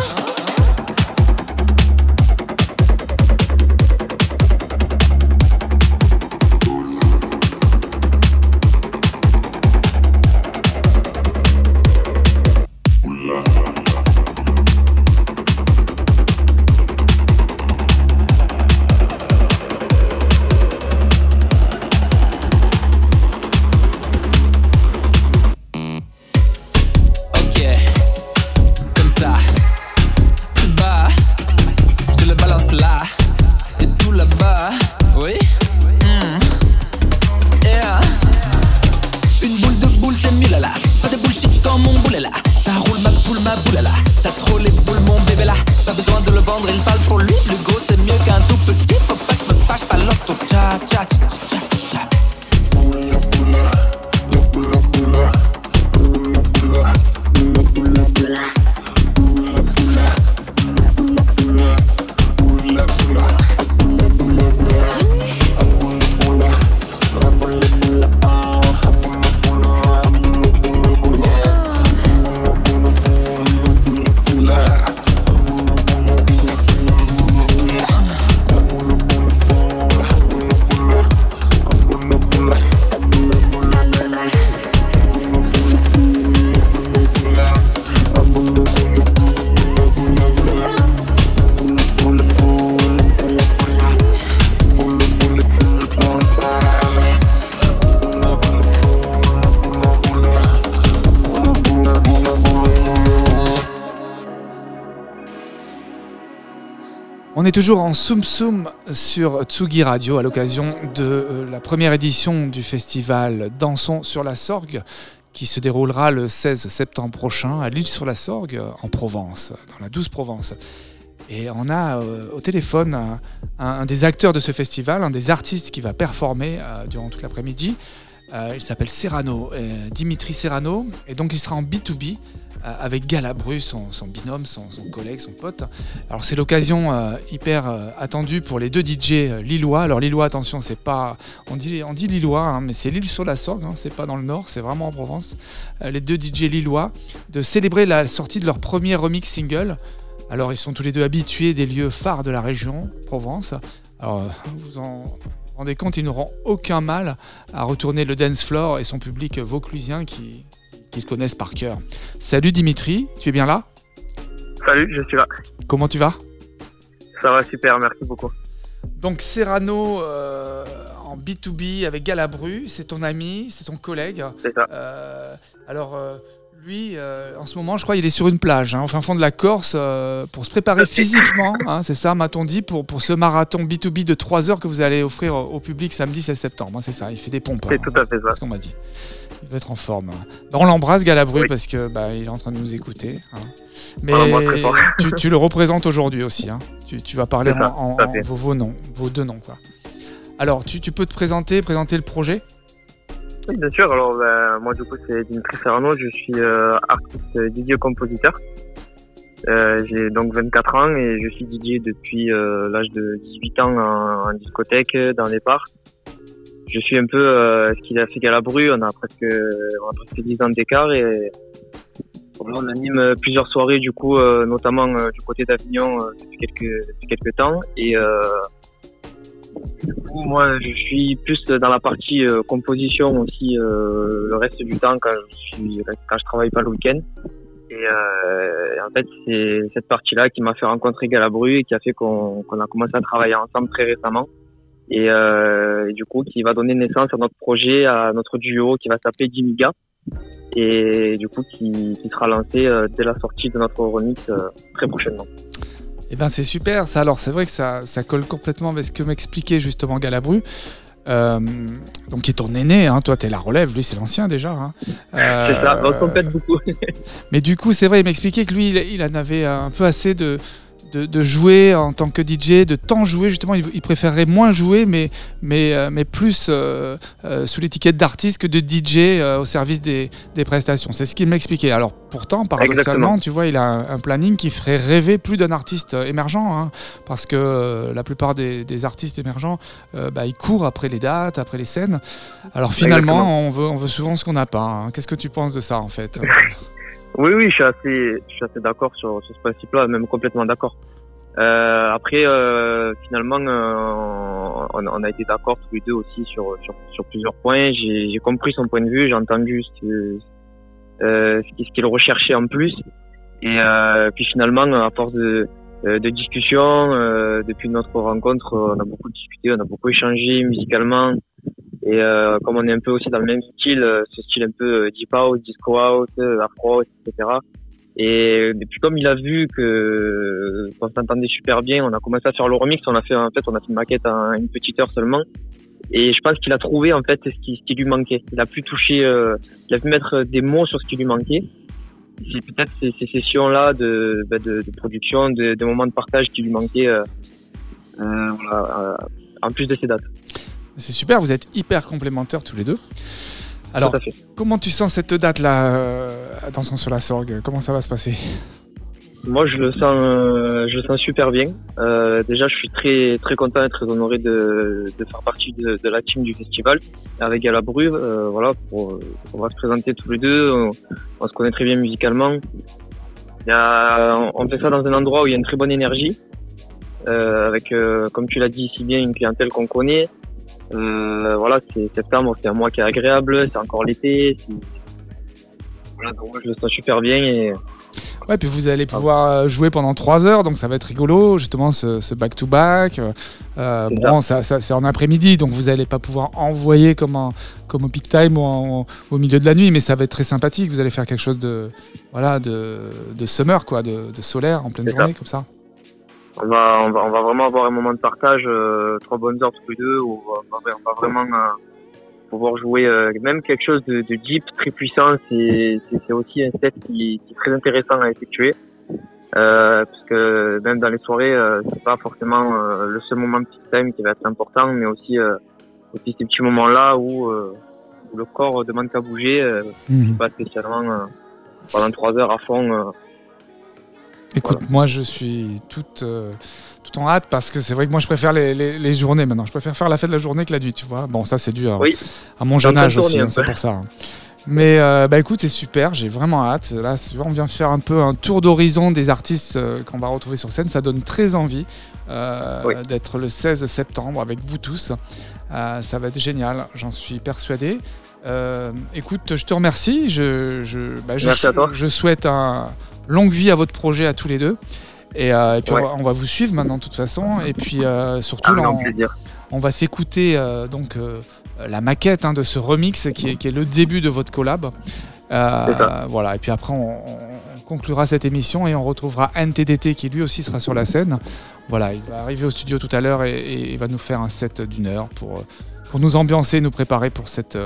Est toujours en Soum Soum sur Tsugi Radio à l'occasion de euh, la première édition du festival Dansons sur la Sorgue qui se déroulera le 16 septembre prochain à l'île sur la Sorgue en Provence, dans la douce Provence. Et on a euh, au téléphone un, des acteurs de ce festival, un des artistes qui va performer euh, durant toute l'après-midi. Il s'appelle Serrano, Dimitri Serrano, et donc il sera en B2B euh, avec Galabru, son, son binôme, son, collègue, son pote. Alors c'est l'occasion euh, hyper euh, attendue pour les deux DJ euh, lillois. Alors lillois, attention, c'est pas, on dit, on dit lillois, hein, mais c'est l'île sur la Sorgue, hein, c'est pas dans le nord, c'est vraiment en Provence. Euh, les deux DJ lillois de célébrer la sortie de leur premier remix single. Alors ils sont tous les deux habitués des lieux phares de la région, Provence. Alors euh, vous en rendez compte, ils n'auront aucun mal à retourner le dance floor et son public vauclusien qui qu'ils connaissent par cœur. Salut Dimitri, tu es bien là?
Salut, je suis là.
Comment tu vas?
Ça va super, merci beaucoup.
Donc Serrano euh, en B2B avec Galabru, c'est ton ami, c'est ton collègue.
C'est ça.
Euh, alors euh, lui, en ce moment, je crois il est sur une plage, hein, au fin fond de la Corse, pour se préparer physiquement, hein, c'est ça, m'a-t-on dit, pour, pour ce marathon B2B de 3 heures que vous allez offrir au public samedi 16 septembre. hein, c'est ça, il fait des pompes.
C'est
hein,
tout à fait ça.
C'est ce qu'on m'a dit. Être en forme. Bah, on l'embrasse, Galabru,
Oui.
parce que bah, il est en train de nous écouter. hein. Mais
très fort.
tu, tu le représentes aujourd'hui aussi. hein. Tu, tu vas parler
ça,
en, vos, vos noms, vos deux noms. Quoi. Alors, tu, tu peux te présenter, présenter le projet?
Oui, bien sûr. Alors, ben, moi, du coup, c'est Dimitri Serrano. Je suis euh, artiste DJ compositeur. Euh, j'ai donc 24 ans et je suis DJ depuis euh, l'âge de 18 ans en, en discothèque, dans les bars. Je suis un peu euh, ce qu'il a fait Galabru. On a presque, on a presque 10 ans d'écart et on anime plusieurs soirées du coup, euh, notamment euh, du côté d'Avignon euh, depuis quelques, depuis quelques temps. Et euh, du coup, moi, je suis plus dans la partie euh, composition aussi le reste du temps quand je suis quand je travaille pas le week-end. Et en fait, c'est cette partie-là qui m'a fait rencontrer Galabru et qui a fait qu'on qu'on a commencé à travailler ensemble très récemment. Et, euh, et du coup, qui va donner naissance à notre projet, à notre duo qui va s'appeler Dimiga. Et du coup, qui, qui sera lancé euh, dès la sortie de notre remix euh, très prochainement.
Eh ben c'est super ça. Alors c'est vrai que ça, ça colle complètement avec ce que m'expliquait justement Galabru. Euh, donc qui est ton aîné, hein. toi t'es la relève, lui c'est l'ancien déjà. hein. Euh,
C'est ça, on se complète beaucoup.
Mais du coup c'est vrai, il m'expliquait que lui il, il en avait un peu assez de, de, de jouer en tant que DJ, de tant jouer justement, il, il préférerait moins jouer mais, mais, euh, mais plus euh, euh, sous l'étiquette d'artiste que de DJ au service des, des prestations. C'est ce qu'il m'expliquait. Alors pourtant, paradoxalement,
Exactement.
tu vois, il a un, un planning qui ferait rêver plus d'un artiste émergent, hein, parce que la plupart des, des artistes émergents, bah, ils courent après les dates, après les scènes. Alors finalement, on veut, on veut souvent ce qu'on n'a pas. hein. Qu'est-ce que tu penses de ça en fait?
Oui, oui, je suis assez, je suis assez d'accord sur, ce principe-là, même complètement d'accord. Euh, après, euh, finalement, euh, on, on a été d'accord tous les deux aussi sur, sur, sur plusieurs points. J'ai compris son point de vue, j'ai entendu ce euh, ce qu'il recherchait en plus. Et euh, puis finalement, à force de, euh, de discussion, depuis notre rencontre, on a beaucoup discuté, on a beaucoup échangé musicalement. Et euh, comme on est un peu aussi dans le même style, euh, ce style un peu euh, deep house, disco house, euh, afro, etc. Et depuis comme il a vu que qu'on s'entendait super bien, on a commencé à faire le remix. On a fait en fait, on a fait une maquette en une petite heure seulement. Et je pense qu'il a trouvé en fait ce qui, ce qui lui manquait. Il a pu toucher, euh, il a pu mettre des mots sur ce qui lui manquait. C'est peut-être ces, ces sessions-là de, bah, de, de production, de, de moments de partage qui lui manquaient. Voilà, en plus de ces dates.
C'est super, vous êtes hyper complémentaires tous les deux. Alors, comment tu sens cette date-là, euh, Attention sur la sorgue Comment ça va se passer?
Moi, je le sens, euh, je le sens super bien. Euh, déjà, je suis très très content et très honoré de, de faire partie de, de la team du festival avec Galabru. Euh, voilà, pour, on va se présenter tous les deux. On, on se connaît très bien musicalement. Il y a, on fait ça dans un endroit où il y a une très bonne énergie, euh, avec, comme tu l'as dit si bien, une clientèle qu'on connaît. Euh, voilà, c'est septembre, c'est un mois qui est agréable, c'est encore l'été. Voilà, donc moi, je le sens super bien et
Ouais, puis vous allez pouvoir euh, jouer pendant 3 heures, donc ça va être rigolo, justement, ce ce back-to-back. Euh, euh, bon, ça, ça- c'est en après-midi, donc vous n'allez pas pouvoir envoyer comme, comme au peak time ou en- au milieu de la nuit, mais ça va être très sympathique. Vous allez faire quelque chose de, voilà, de, de summer, quoi, de, de solaire en pleine
ça.
journée, comme ça.
On va, on va, on va vraiment avoir un moment de partage, euh, trois bonnes heures tous les deux, où on va, on va vraiment euh, pouvoir jouer euh, même quelque chose de, de deep, très puissant. C'est, c'est, aussi un set qui, qui est très intéressant à effectuer. Euh, parce que même dans les soirées, euh, c'est pas forcément euh, le seul moment de petit time qui va être important, mais aussi, euh, aussi ces petits moments-là où, euh, où le corps demande qu'à bouger, euh,
Mhm.
pas spécialement euh, pendant trois heures à fond.
Écoute, moi je suis tout, euh, tout en hâte parce que c'est vrai que moi je préfère les, les- les journées maintenant. Je préfère faire la fête la journée que la nuit, tu vois. Bon, ça c'est dû à,
Oui.
à mon jeune âge aussi, hein, c'est pour ça. hein. Mais euh, bah écoute, c'est super, j'ai vraiment hâte. Là, on vient de faire un peu un tour d'horizon des artistes euh, qu'on va retrouver sur scène. Ça donne très envie
Oui.
d'être le 16 septembre avec vous tous. Ça va être génial, j'en suis persuadé. Euh, écoute, je te remercie. Je, je, bah, je,
Merci à toi.
je souhaite un longue vie à votre projet à tous les deux. Et, euh, et puis
Ouais.
on, va, on va vous suivre maintenant de toute façon. Et puis euh, surtout, là, on- va s'écouter donc la maquette hein, de ce remix qui est, qui est le début de votre collab. Voilà, et puis après on, on conclura cette émission et on retrouvera NTDT qui lui aussi sera sur la scène. Voilà, il va arriver au studio tout à l'heure et, et il va nous faire un set d'une heure pour, pour nous ambiancer, nous préparer pour cette,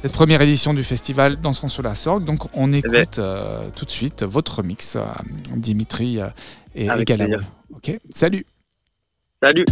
cette première édition du festival Danseront sur la Sorgue. Donc on écoute
ben.
euh, tout de suite votre remix, euh, Dimitri euh, et,
Avec.
Ok, salut
Salut.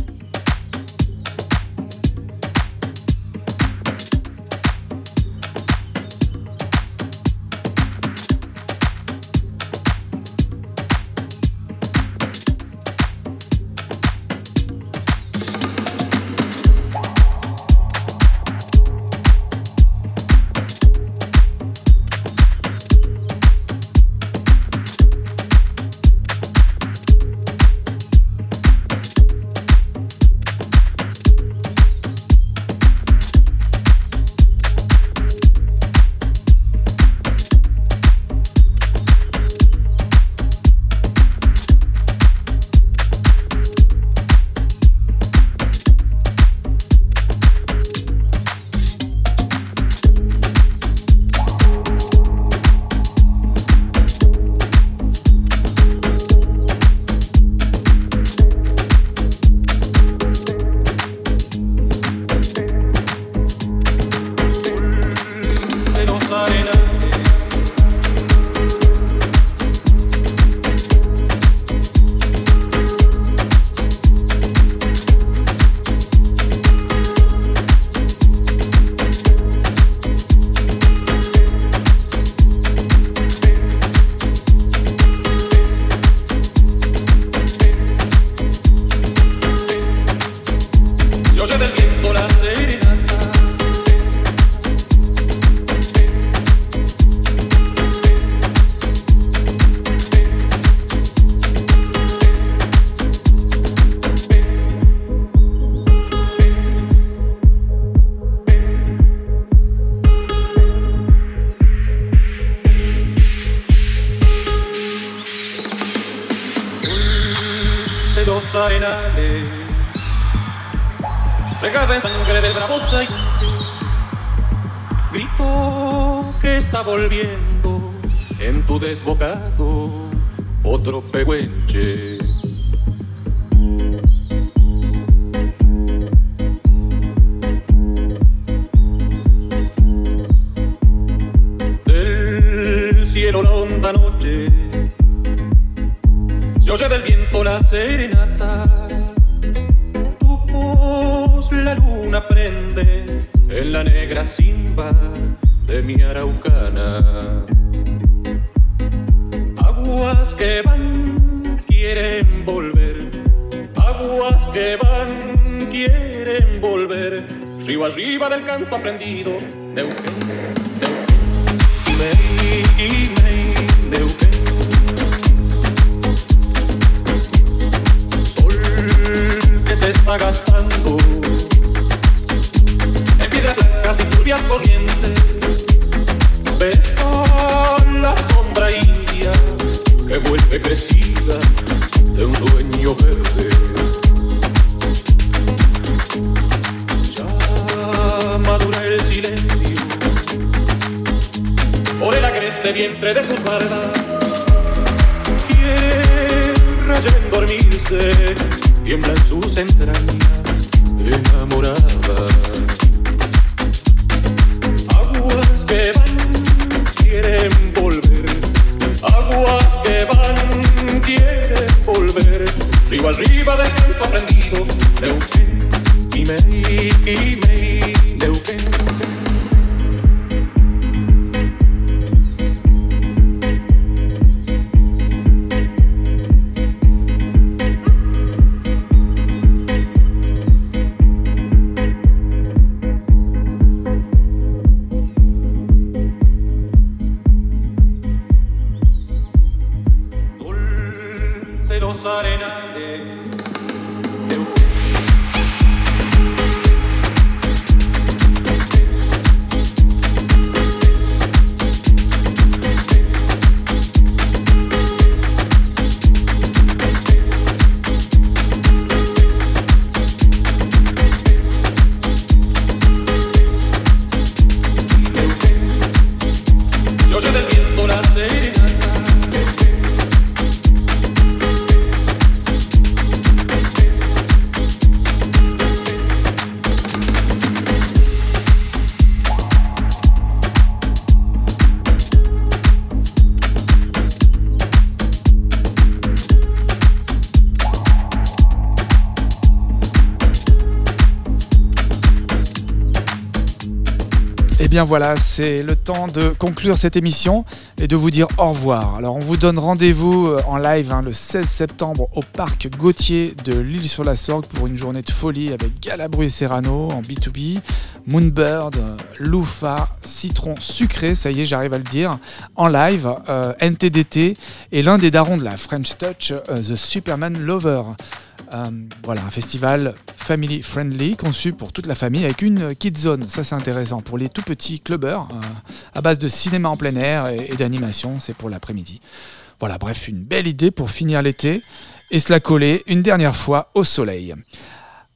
Et Eh bien voilà, c'est le temps de conclure cette émission et de vous dire au revoir. Alors on vous donne rendez-vous euh, en live hein, le 16 septembre au parc Gauthier de l'île sur la Sorgue pour une journée de folie avec Galabru et Serrano en B2B, Moonbird, euh, Loufa, Citron Sucré, ça y est j'arrive à le dire, en live, euh, NTDT et l'un des darons de la French Touch, The Superman Lover. Euh, voilà, un festival family friendly conçu pour toute la famille avec une kid zone. Ça, c'est intéressant pour les tout petits clubbers euh, à base de cinéma en plein air et, et d'animation. C'est pour l'après-midi. Voilà, bref, une belle idée pour finir l'été et se la coller une dernière fois au soleil.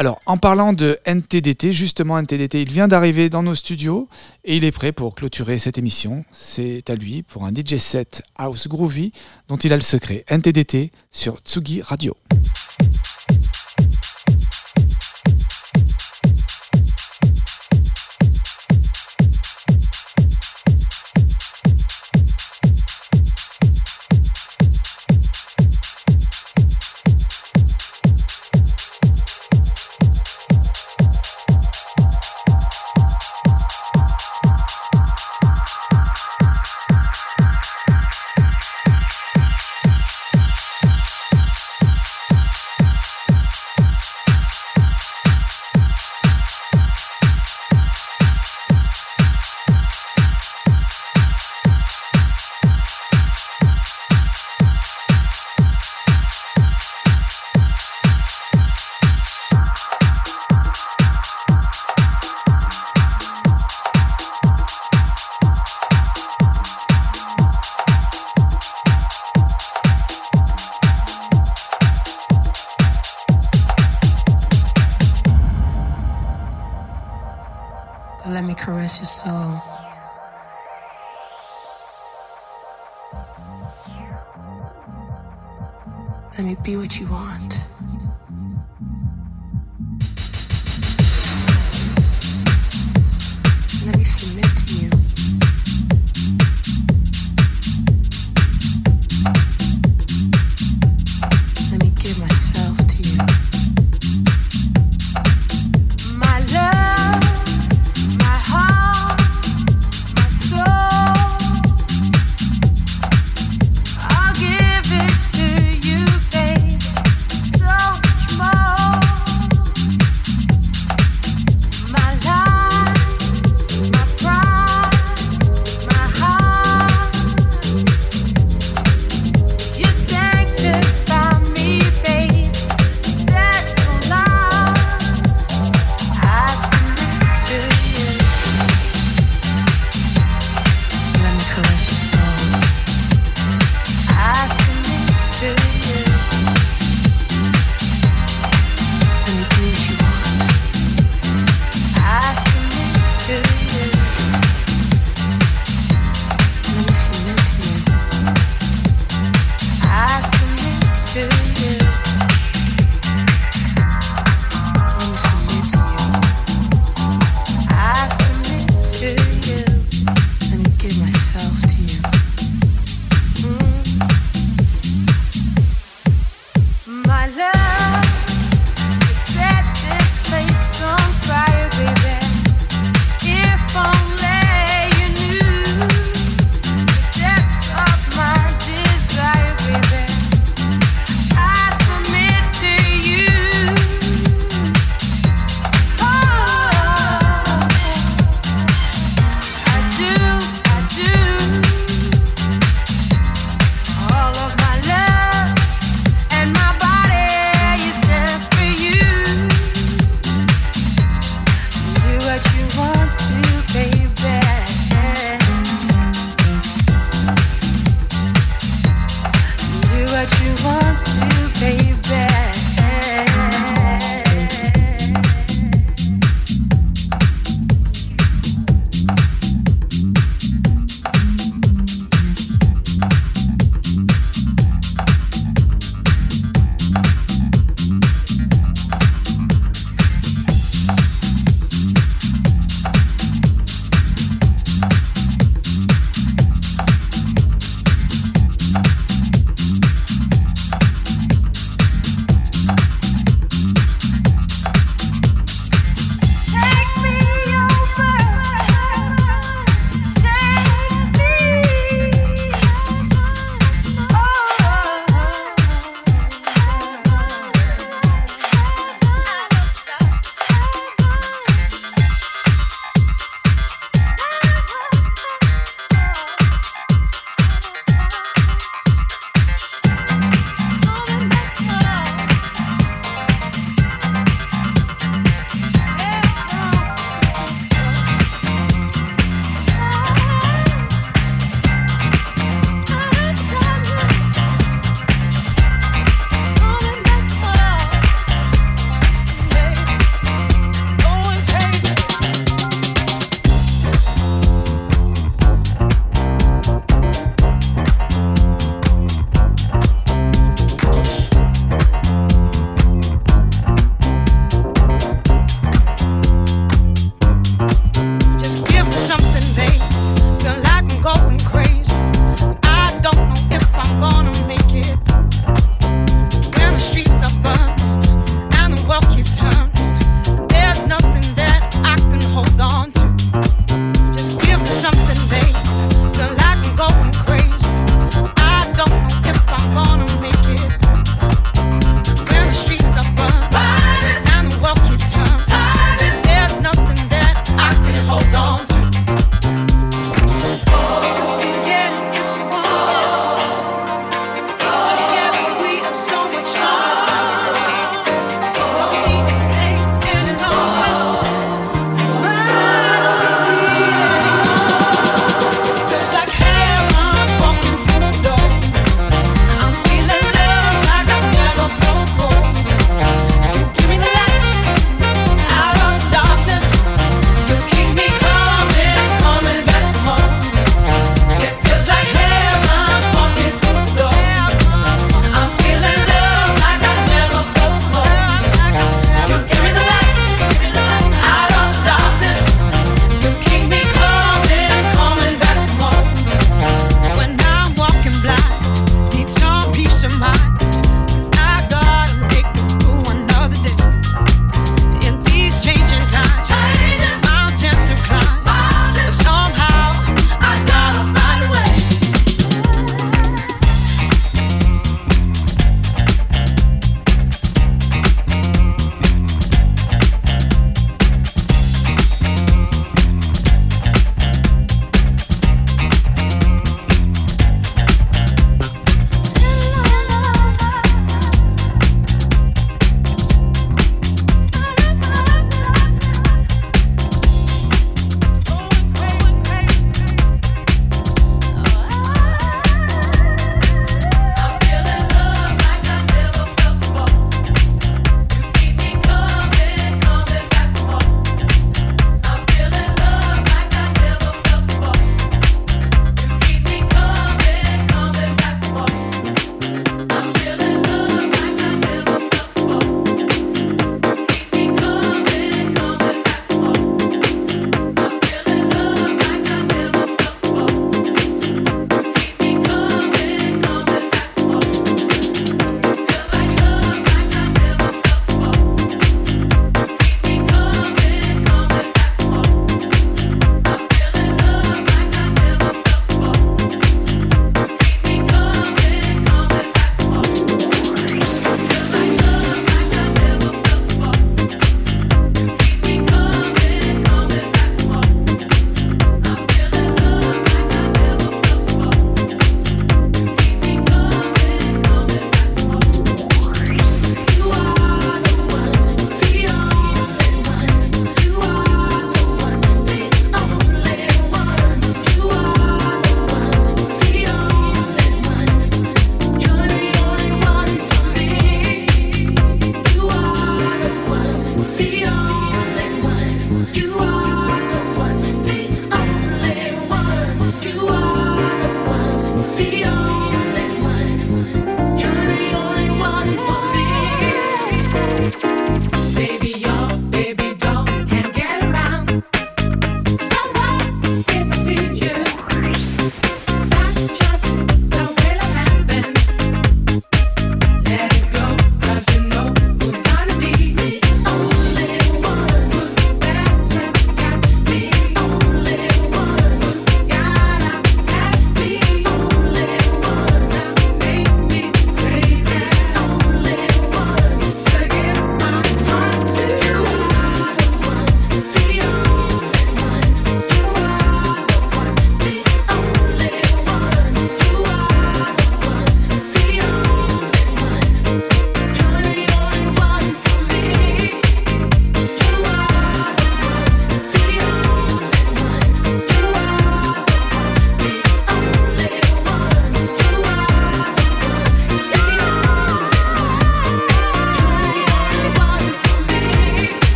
Alors, en parlant de NTDT, justement, NTDT, il vient d'arriver dans nos studios et il est prêt pour clôturer cette émission. C'est à lui pour un DJ set House Groovy dont il a le secret. NTDT sur Tsugi Radio.
What you want.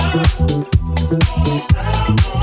Thank you.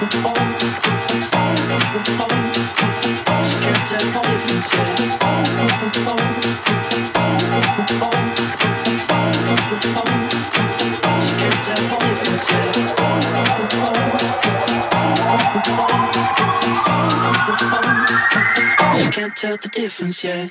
Can't tell
the
difference yet.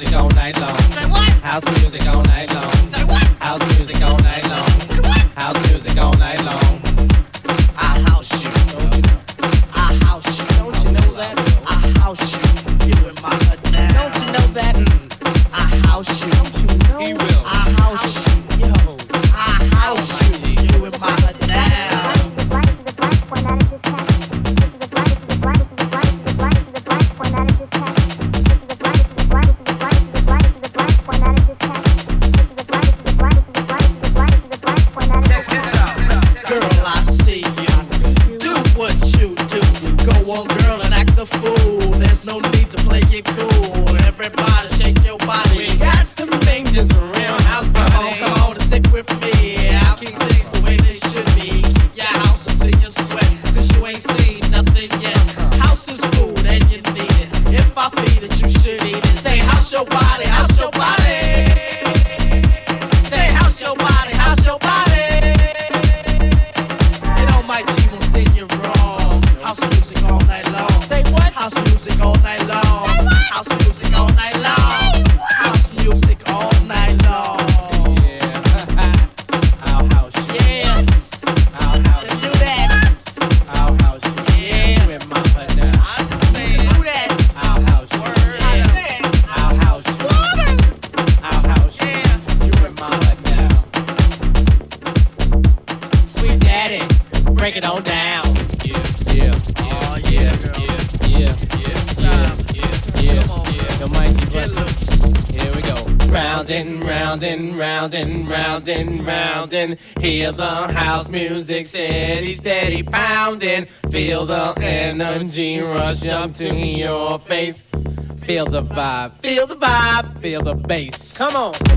music all night long. Say what? House music all night long. Say what? House music all night long. Say what? House music all night long.
Feel the house music steady, steady pounding. Feel the energy rush up to your face. Feel the vibe, feel the vibe, feel the bass. Come on.